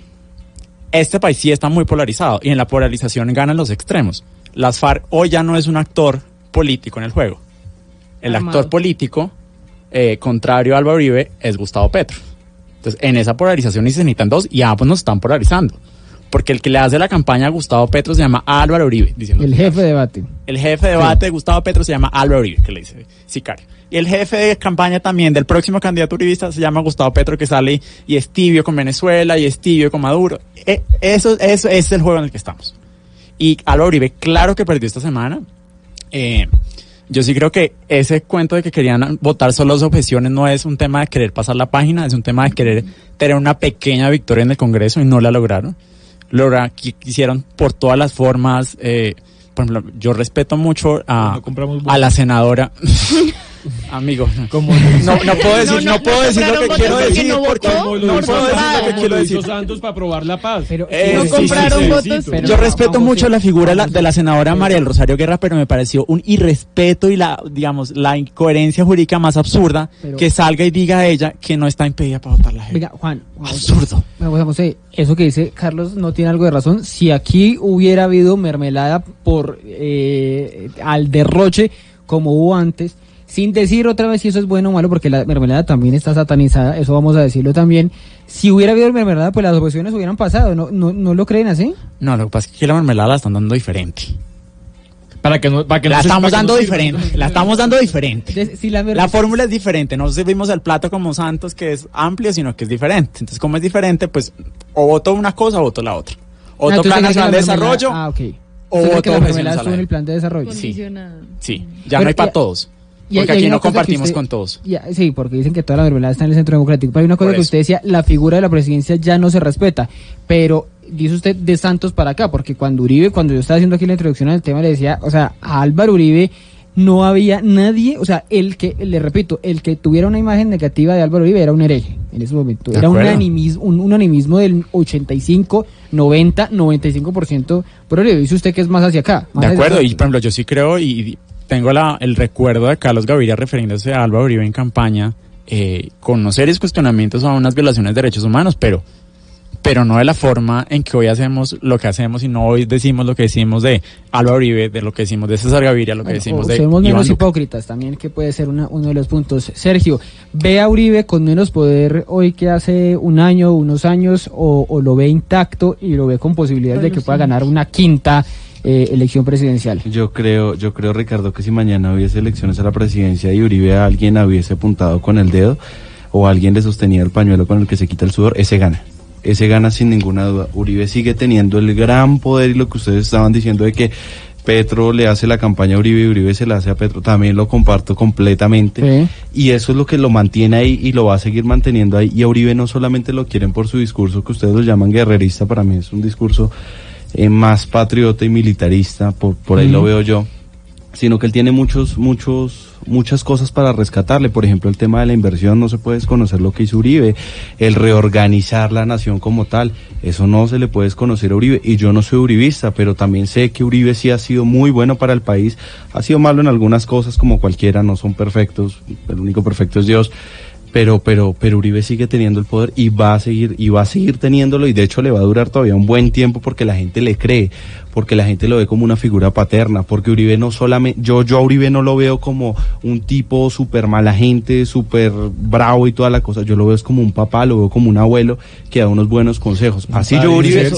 este país sí está muy polarizado y en la polarización ganan los extremos. Las FARC hoy ya no es un actor político en el juego. El actor político, eh, contrario a Álvaro Uribe, es Gustavo Petro. Entonces, en esa polarización y se necesitan dos y ambos nos están polarizando. porque el que le hace la campaña a Gustavo Petro se llama Álvaro Uribe. diciendo El jefe de debate. el jefe de debate de Gustavo Petro se llama Álvaro Uribe, que le dice sicario. El jefe de campaña también del próximo candidato uribista se llama Gustavo Petro, que sale y es tibio con Venezuela y es tibio con Maduro. E- eso, eso es el juego en el que estamos. Y Álvaro Uribe, claro que perdió esta semana. Eh, yo sí creo que ese cuento de que querían votar solo las objeciones no es un tema de querer pasar la página, es un tema de querer tener una pequeña victoria en el Congreso y no la lograron. Logra, qui- quisieron por todas las formas. eh, por ejemplo, yo respeto mucho a, a la senadora. (laughs) Amigo, no, no puedo decir, no, puedo decir lo que quiero decir porque Como lo no puedo decir lo que quiero decir. Santos para probar la paz. Pero, Eh, No sí, compraron sí, sí, votos. Pero Yo no, respeto mucho la figura de la, de la senadora María del Rosario Guerra, pero me pareció un irrespeto y la, digamos, la incoherencia jurídica más absurda Pero- que salga y diga a ella que no está impedida para votar la gente. Venga, Juan. Juan, Absurdo. Bueno, José, eso que dice Carlos no tiene algo de razón. Si aquí hubiera habido mermelada por eh, al derroche como hubo antes, sin decir otra vez si eso es bueno o malo, porque la mermelada también está satanizada, eso vamos a decirlo también. Si hubiera habido mermelada, pues las oposiciones hubieran pasado. ¿No, no, no lo creen así? No, lo que pasa es que la mermelada la están dando diferente. Para que no, para que no La se- estamos para que dando diferente. La estamos dando diferente. Si la, La fórmula es diferente. No servimos el plato como Santos, que es amplio, sino que es diferente. Entonces, como es diferente, pues o voto una cosa o voto la otra. O Ah, toca entonces, Nacional la de Desarrollo Ah, ok. o ¿Usted cree voto que la mermelada en el plan de desarrollo? Sí. Sí, ya Pero no hay para todos. Y Porque hay aquí no compartimos usted- con todos. Ya, sí, porque dicen que toda la mermelada está en el centro democrático. Pero hay una cosa Por que eso. usted decía, la figura de la presidencia ya no se respeta. Pero dice usted de Santos para acá, porque cuando Uribe, cuando yo estaba haciendo aquí la introducción al tema, le decía, o sea, a Álvaro Uribe no había nadie, o sea, el que, le repito, el que tuviera una imagen negativa de Álvaro Uribe era un hereje en ese momento. De Era un animismo, un, un animismo del 85, 90, 95% por Uribe. Dice usted que es más hacia acá. más De acuerdo, y por ejemplo, yo sí creo y tengo la, el recuerdo de Carlos Gaviria refiriéndose a Álvaro Uribe en campaña eh, con unos serios cuestionamientos a unas violaciones de derechos humanos, pero pero no de la forma en que hoy hacemos lo que hacemos y no hoy decimos lo que decimos de Álvaro Uribe, de lo que decimos de César Gaviria, lo que Bueno, decimos de Iván menos hipócritas también, que puede ser una- uno de los puntos. Sergio, ¿ve a Uribe con menos poder hoy que hace un año, unos años, o, o lo ve intacto y lo ve con posibilidades de que pueda ganar una quinta eh, elección presidencial? Yo creo, yo creo, Ricardo, que si mañana hubiese elecciones a la presidencia y Uribe a alguien hubiese apuntado con el dedo o alguien le sostenía el pañuelo con el que se quita el sudor, ese gana. Ese gana sin ninguna duda. Uribe sigue teniendo el gran poder y lo que ustedes estaban diciendo de que Petro le hace la campaña a Uribe y Uribe se la hace a Petro, también lo comparto completamente. Y eso es lo que lo mantiene ahí y lo va a seguir manteniendo ahí. Y a Uribe no solamente lo quieren por su discurso, que ustedes lo llaman guerrerista, para mí es un discurso eh, más patriota y militarista, por, por ahí lo veo yo, sino que él tiene muchos, muchos, muchas cosas para rescatarle. Por ejemplo, el tema de la inversión, no se puede desconocer lo que hizo Uribe, el reorganizar la nación como tal, eso no se le puede desconocer a Uribe. Y yo no soy uribista, pero también sé que Uribe sí ha sido muy bueno para el país, ha sido malo en algunas cosas como cualquiera, no son perfectos, el único perfecto es Dios. Pero, pero, pero Uribe sigue teniendo el poder y va a seguir, y va a seguir teniéndolo, y de hecho le va a durar todavía un buen tiempo porque la gente le cree, porque la gente lo ve como una figura paterna, porque Uribe no solamente, yo, yo a Uribe no lo veo como un tipo súper mala gente, súper bravo y toda la cosa, yo lo veo es como un papá, lo veo como un abuelo que da unos buenos consejos. Así yo Uribe,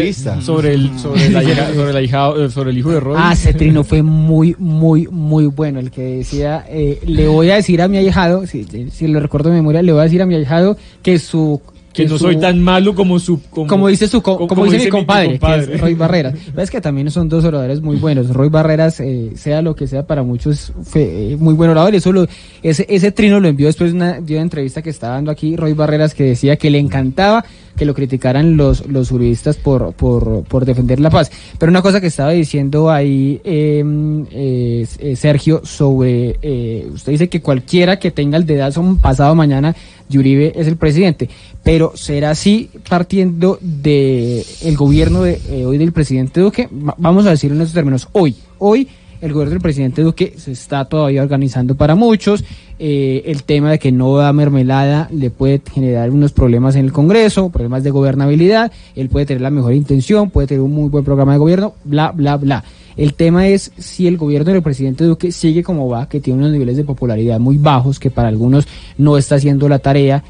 uribista. sobre el sobre la hija- sobre la hija- eh, sobre el hijo de Roy. Ah, ese trino fue muy, muy, muy bueno. El que decía, eh, le voy a decir a mi ahijado, si, si lo recuerdo de memoria, le voy a decir a mi ahijado que su... que no su- soy tan malo como su como, como dice su co- como- dice, mi compadre, es Roy Barreras. (laughs) Ves que también son dos oradores muy buenos. Roy Barreras, eh, sea lo que sea para muchos, fue eh, muy buen orador. Eso lo, ese, ese trino lo envió después de una, de una entrevista que estaba dando aquí Roy Barreras que decía que le encantaba que lo criticaran los, los uribistas por, por, por defender la paz. Pero una cosa que estaba diciendo ahí eh, eh, eh, Sergio sobre, eh, usted dice que cualquiera que tenga el dedazo pasado mañana Uribe es el presidente, pero será así partiendo de el gobierno de eh, hoy del presidente Duque, Va- vamos a decirlo en estos términos, hoy, hoy el gobierno del presidente Duque se está todavía organizando para muchos, eh, el tema de que no da mermelada le puede generar unos problemas en el Congreso, problemas de gobernabilidad, él puede tener la mejor intención, puede tener un muy buen programa de gobierno, bla, bla, bla. El tema es si el gobierno del presidente Duque sigue como va, que tiene unos niveles de popularidad muy bajos, que para algunos no está haciendo la tarea,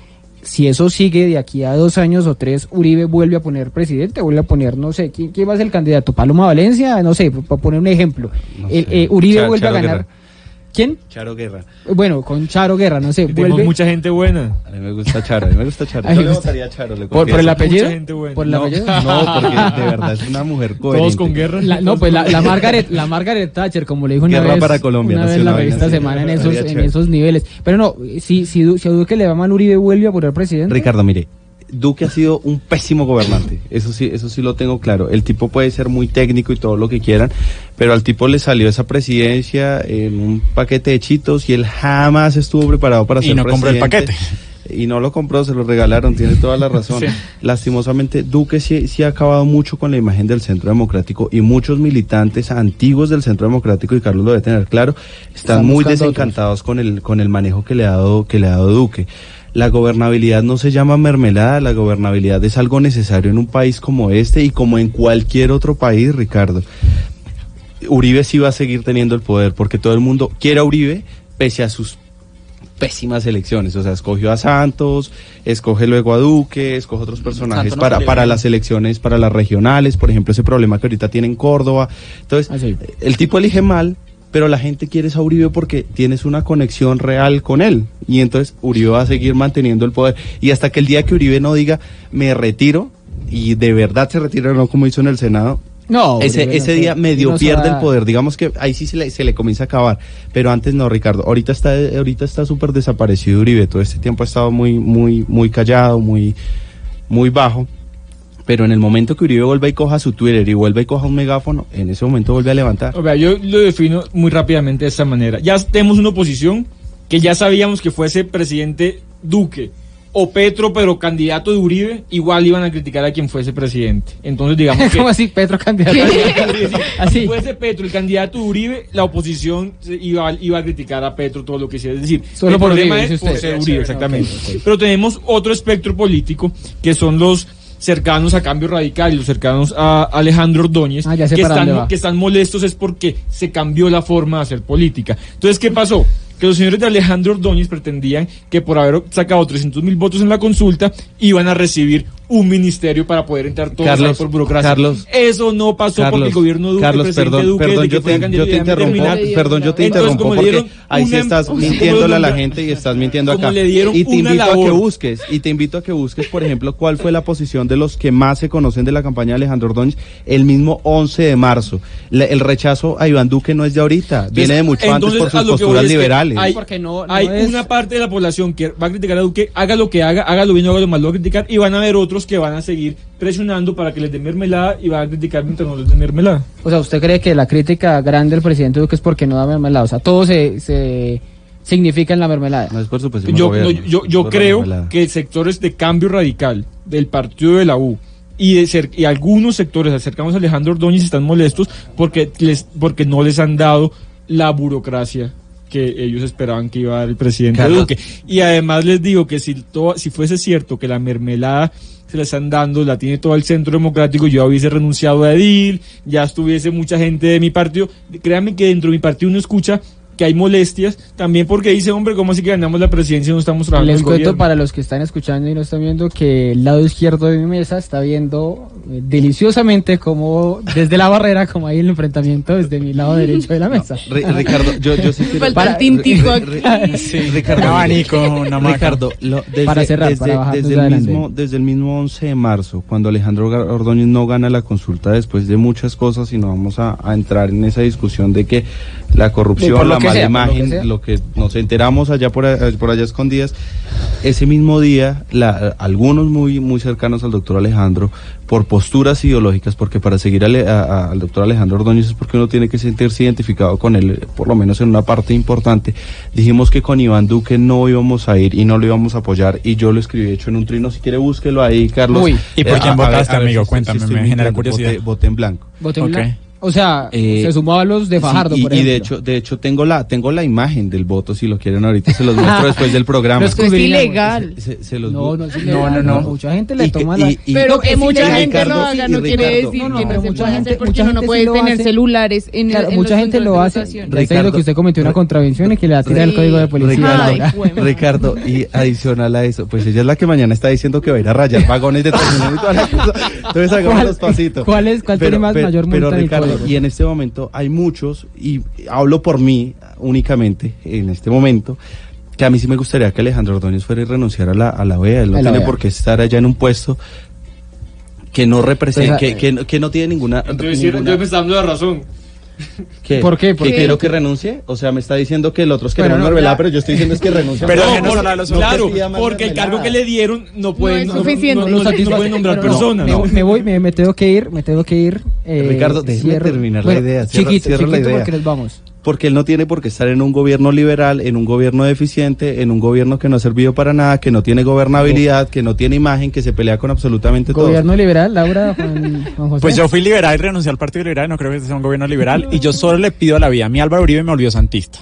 si eso sigue de aquí a dos años o tres, Uribe vuelve a poner presidente, vuelve a poner, no sé, ¿quién, quién va a ser el candidato? Paloma Valencia, no sé, para poner un ejemplo. El, eh, Uribe vuelve a ganar. ¿Quién? Charo Guerra. Bueno, con Charo Guerra, no sé, Tenemos vuelve. mucha gente buena. A mí me gusta Charo, a mí me gusta Charo. Yo me le votaría a Charo, le ¿Por, por el apellido? Mucha gente buena. ¿Por el no, apellido? (laughs) no, porque de verdad es una mujer (laughs) coherente. Todos con guerra. La- no, pues la, la (laughs) Margaret, la Margaret Thatcher, como le dijo una Guerra vez, para Colombia, una no sé, vez la revista. Semana en esos, en esos niveles. Pero no, si, si, si a Duque le va mal, Uribe vuelve a poner presidente. Ricardo, mire, Duque ha sido un pésimo gobernante, eso sí, eso sí lo tengo claro. El tipo puede ser muy técnico y todo lo que quieran, pero al tipo le salió esa presidencia en un paquete de chitos y él jamás estuvo preparado para Y ser no compró el presidente. paquete. Y no lo compró, se lo regalaron, tiene toda la razón. (laughs) Sí. Lastimosamente, Duque sí, sí ha acabado mucho con la imagen del Centro Democrático y muchos militantes antiguos del Centro Democrático, y Carlos lo debe tener claro, están, Están muy desencantados con el, con el manejo que le ha dado, que le ha dado Duque. La gobernabilidad no se llama mermelada, la gobernabilidad es algo necesario en un país como este y como en cualquier otro país, Ricardo. Uribe sí va a seguir teniendo el poder porque todo el mundo quiere a Uribe pese a sus pésimas elecciones. O sea, escogió a Santos, escoge luego a Duque, escoge otros personajes Santos no para, para las elecciones, para las regionales, por ejemplo, ese problema que ahorita tiene en Córdoba. Entonces, Ah, el tipo elige mal, pero la gente quiere a Uribe porque tienes una conexión real con él. Y entonces Uribe va a seguir manteniendo el poder. Y hasta que el día que Uribe no diga, me retiro, y de verdad se retira, no como hizo en el Senado, No, ese, no ese se- día medio no pierde el poder, digamos que ahí sí se le, se le comienza a acabar, pero antes no, Ricardo. Ahorita está, ahorita está súper desaparecido Uribe, todo este tiempo ha estado muy, muy, muy callado, muy, muy bajo. Pero en el momento que Uribe vuelva y coja su Twitter y vuelva y coja un megáfono, en ese momento vuelve a levantar. O sea, yo lo defino muy rápidamente de esta manera. Ya tenemos una oposición que ya sabíamos que fuese presidente Duque o Petro, pero candidato de Uribe, igual iban a criticar a quien fuese presidente. Entonces, digamos (laughs) que... ¿Cómo así, Petro candidato? (laughs) (laughs) Así. Si fuese Petro el candidato de Uribe, la oposición iba, iba a criticar a Petro todo lo que hiciera. Es decir, Solo el por problema Uribe, es por ser Uribe, exactamente. Pero tenemos otro espectro político que son los cercanos a Cambio Radical y los cercanos a Alejandro Ordóñez, Ah, que, están, que están molestos es porque se cambió la forma de hacer política. Entonces, ¿qué pasó? Que los señores de Alejandro Ordóñez pretendían que por haber sacado 300 mil votos en la consulta iban a recibir un ministerio para poder entrar todos Carlos, por burocracia. Carlos, Eso no pasó porque Carlos, el gobierno Duque, Carlos, el presidente perdón, Duque, perdón, yo te, yo te interrumpo, terminar. perdón, yo te Entonces, interrumpo porque ahí sí estás mintiéndole a la gente y estás mintiendo acá. le dieron y te invito a que busques, y te invito a que busques, por ejemplo, cuál fue la posición de los que más se conocen de la campaña de Alejandro Ordóñez el mismo 11 de marzo. La- el rechazo a Iván Duque no es de ahorita, viene de mucho antes por sus posturas liberales. Hay, Porque no- no hay es- una parte de la población que va a criticar a Duque, haga lo que haga, haga lo bien o haga lo mal, lo va a criticar, y van a haber otros que van a seguir presionando para que les den mermelada y van a criticar mientras no les den mermelada. O sea, ¿usted cree que la crítica grande del presidente Duque es porque no da mermelada? O sea, todo se, se significa en la mermelada. No es por su pésimo Yo, no, gobierno, yo, es yo por la creo que sectores de cambio radical del partido de la U y, de cer- y algunos sectores cercanos a Alejandro Ordóñez están molestos porque, les, porque no les han dado la burocracia que ellos esperaban que iba a dar el presidente Carlos. Duque. Y además les digo que si, todo, si fuese cierto que la mermelada se la están dando, la tiene todo el centro democrático, yo hubiese renunciado a Edil, ya estuviese mucha gente de mi partido. Créanme que dentro de mi partido uno escucha que hay molestias, también porque dice, hombre, ¿cómo así que ganamos la presidencia y no estamos trabajando Les cuento gobierno? para los que están escuchando y no están viendo que el lado izquierdo de mi mesa está viendo eh, deliciosamente como desde la barrera, como hay el enfrentamiento desde mi lado derecho de la mesa. Ri- Ricardo, yo, yo sí quiero- Falta Para- el Sí, Ricardo, abanico, una. Ricardo, lo- desde, Para cerrar, desde, para bajar desde desde el mismo, desde el mismo 11 de marzo, cuando Alejandro Ordóñez no gana la consulta después de muchas cosas y no vamos a, a entrar en esa discusión de que la corrupción, la que mala sea, por lo que lo nos enteramos allá por, allá escondidas, ese mismo día, la- algunos muy, muy cercanos al doctor Alejandro, por posturas ideológicas, porque para seguir ale- a- a- al doctor Alejandro Ordóñez es porque uno tiene que sentirse identificado con él, por lo menos en una parte importante, dijimos que con Iván Duque no íbamos a ir y no lo íbamos a apoyar, y yo lo escribí hecho en un trino, si quiere búsquelo ahí, Carlos. Uy. ¿Y por Eh, quién a- votaste, a ver amigo? si- si Cuéntame, estoy me genera curiosidad. Voté- voté en blanco. Voté en blanco. O sea, Eh, se sumó a los de Fajardo, Sí, y, por y ejemplo. de hecho, de hecho tengo la tengo la imagen del voto si lo quieren ahorita se los muestro (laughs) después del programa. Esto es ilegal. Se, se los No, no es ilegal, no, mucha gente le Y que- toma la- y- y- Pero que y mucha Ricardo, gente lo haga y no quiere Ricardo, decir No, no, que no se mucha puede hacer porque uno no puede lo tener celulares en, Claro, en mucha los gente lo hace. diciendo que usted cometió una contravención y que le va a tirar el código de policía. Ricardo. Ricardo, y adicional a eso, pues ella es la que mañana está diciendo que va a ir a rayar vagones de Transmilenio (laughs) y toda la cosa. Entonces hagamos ¿Cuál- los pasitos. cuál es- cuál tiene más- mayor multa Pero Ricardo, y en este momento hay muchos, y hablo por mí únicamente, en este momento, que a mí sí me gustaría que Alejandro Ordóñez fuera y renunciara a la, a la OEA. Él no la tiene OEA. por qué estar allá en un puesto que no representa, Pues, que, que, no- que no tiene ninguna... Entonces, sí, ninguna- entonces me está dando la razón. ¿Qué? ¿Por qué? ¿Por ¿Que qué? quiero que renuncie? O sea, me está diciendo que el otro es que Bueno, no, ya. pero yo estoy diciendo es que renuncie. Pero No, por- no Claro, porque el cargo que le dieron no pueden, es no, suficiente. no- No no- no satisface- pueden nombrar personas. me, me voy, me, me tengo que ir, me tengo que ir. eh, Ricardo, déjeme cierro- terminar bueno, la idea. Cierra, chiquito, cierra la chiquito idea. porque nos vamos. Porque él no tiene por qué estar en un gobierno liberal, en un gobierno deficiente, en un gobierno que no ha servido para nada, que no tiene gobernabilidad, que no tiene imagen, que se pelea con absolutamente todo. Gobierno liberal, Laura, Juan, Juan (laughs) José. Pues yo fui liberal y renuncié al Partido Liberal, no creo que este sea un gobierno liberal, y yo solo le pido a la vida. A mí Álvaro Uribe me volvió santista.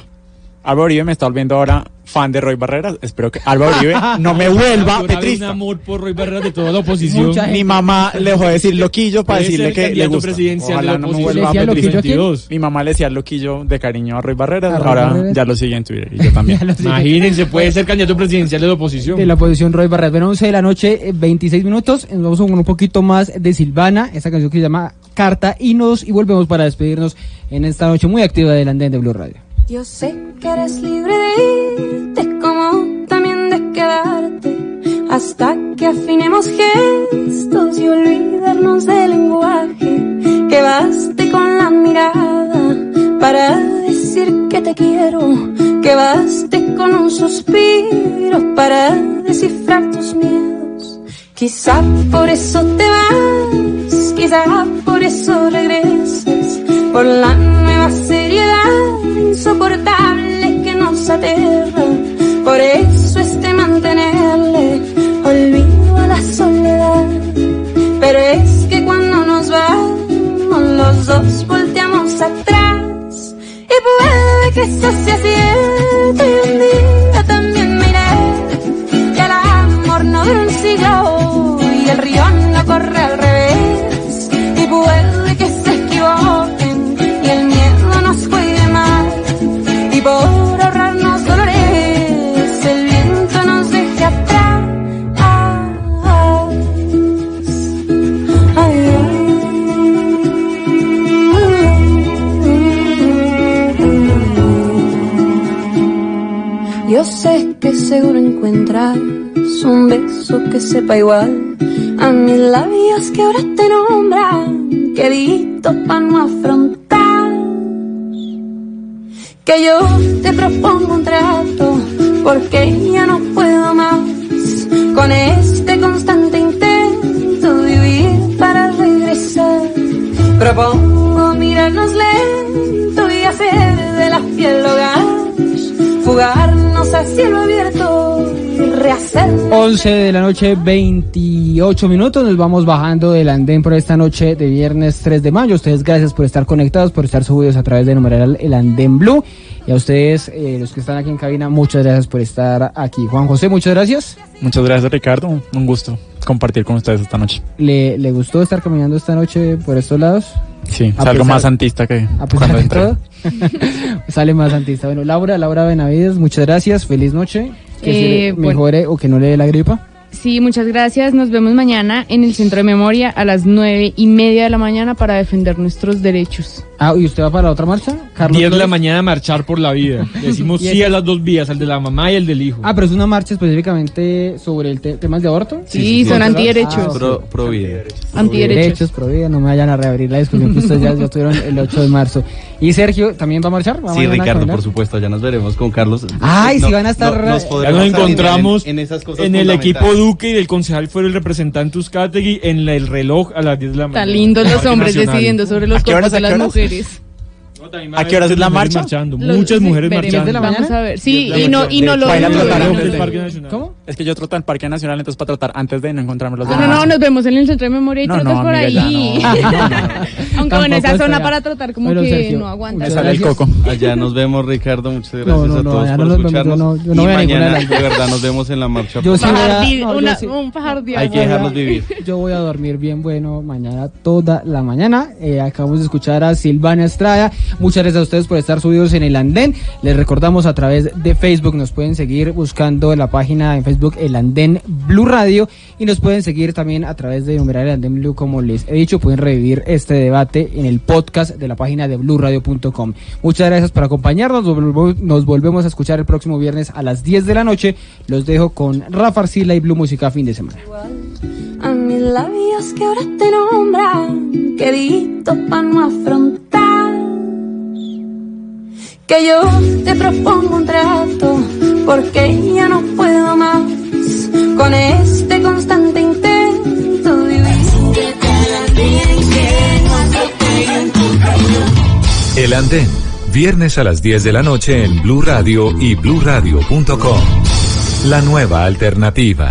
Álvaro Uribe me está volviendo ahora fan de Roy Barreras. Espero que Álvaro Uribe no me vuelva (laughs) petrista. un amor por Roy Barreras de toda la oposición. Mi mamá le dejó de decir loquillo para decirle que le gusta. presidencial Ojalá de la no me vuelva ¿Le decía loquillo a quién? 2022. Mi mamá le decía loquillo de cariño a Roy Barreras, ¿A Roy ahora Barreras? ya lo sigue en Twitter y yo también. (laughs) Imagínense, puede ser candidato presidencial de la oposición. de la oposición Roy Barret. Bueno, 11 de la noche, eh, 26 minutos. Nos vamos con un poquito más de Silvana, esa canción que se llama Carta, y nos y volvemos para despedirnos en esta noche muy activa del andén de Blue Radio. Yo sé que eres libre de irte como también de quedarte. Hasta que afinemos gestos y olvidarnos del lenguaje que baste con la mirada para decir que te quiero que baste con un suspiro para descifrar tus miedos. Quizá por eso te vas quizá por eso regresas por la nueva seriedad insoportable que nos aterra. Por eso es de mantenerle olvido a la soledad. Pero es que cuando nos vamos, los dos volteamos atrás. Y puede que eso sea cierto sé que seguro encuentras un beso que sepa igual a mis labios que ahora te nombran, querido para no afrontar. Que yo te propongo un trato porque ya no puedo más con este constante intento de vivir para regresar. Propongo mirarnos lento y hacer de la piel hogar, fugarnos al cielo abierto y rehacer 11 de la noche, 28 minutos. Nos vamos bajando del andén por esta noche de viernes 3 de mayo. Ustedes, gracias por estar conectados, por estar subidos a través de numeral el andén blue. Y a ustedes, eh, los que están aquí en cabina, muchas gracias por estar aquí. Juan José, muchas gracias. Muchas gracias Ricardo, un gusto compartir con ustedes esta noche. ¿Le, le gustó estar caminando esta noche por estos lados? Sí, A es algo pesar- más santista que A pesar cuando entré. todo. (laughs) Sale más santista. Bueno, Laura, Laura Benavides, muchas gracias. Feliz noche. Que Eh, se le bueno. mejore o que no le dé la gripa. Sí, muchas gracias. Nos vemos mañana en el Centro de Memoria a las nueve y media de la mañana para defender nuestros derechos. Ah, ¿y usted va para la otra marcha? Carlos 10 de la mañana a marchar por la vida. (laughs) Decimos sí a las dos vías, al de la mamá y el del hijo. Ah, pero es una marcha específicamente sobre el te- temas de aborto. Sí, son antiderechos. Ah. Pro, pro vida. Antiderechos. Derechos, pro vida, no me vayan a reabrir la discusión que ustedes ya, ya tuvieron el 8 de marzo. ¿Y Sergio también va a marchar? ¿Va Sí, Ricardo, por supuesto, ya nos veremos con Carlos. Ay, No, sí van a estar- no, Ya nos Ya nos encontramos en, en esas cosas en el equipo. Duque y el concejal fue el representante Uzcategui en la- el reloj a las 10 de la mañana. Tan lindos los hombres Nacional. decidiendo sobre los ¿A qué cuerpos de las mujeres. ¿A qué horas es la marcha? marchando, Los- muchas sí, mujeres veremos, marchando. Vamos a ver. Sí, y no, y no lo dudo. tratar Parque Nacional. ¿Cómo? Es que yo troto al Parque Nacional, entonces para tratar antes de no encontrarme los No, no, no, nos vemos en el Centro de Memoria y No, trotas no, por amiga, ahí. ya no. (laughs) No, no, no. Aunque bueno, esa Tampoco zona estaría- para tratar como que Sergio, no aguanta. Me sale el coco. Allá nos vemos, Ricardo. Muchas gracias No, no, a no, todos allá por nos vemos, yo escucharnos. no- yo no y voy a ninguna mañana, de verdad, nos vemos en la marcha. Yo sí voy a- di- no, yo una- sí- un pajar de Hay que agua. dejarlos vivir. (laughs) Yo voy a dormir bien bueno mañana toda la mañana. Eh, acabamos de escuchar a Silvana Estrada. Muchas gracias a ustedes por estar subidos en el andén. Les recordamos a través de Facebook. Nos pueden seguir buscando la página en Facebook El Andén Blue Radio. Y nos pueden seguir también a través de numerar el Andén Blue. Como les he dicho, pueden revivir este debate en el podcast de la página de bluradio.com. Muchas gracias por acompañarnos. Nos volvemos a escuchar el próximo viernes a las 10 de la noche. Los dejo con Rafa Arcila y Blue Música fin de semana. A mis labios que ahora te nombran, quedito pa' no afrontar. Que yo te propongo un trato, porque ya no puedo más con este constante intento de. El Andén, viernes a las 10 de la noche en Blue Radio y bluradio.com. La nueva alternativa.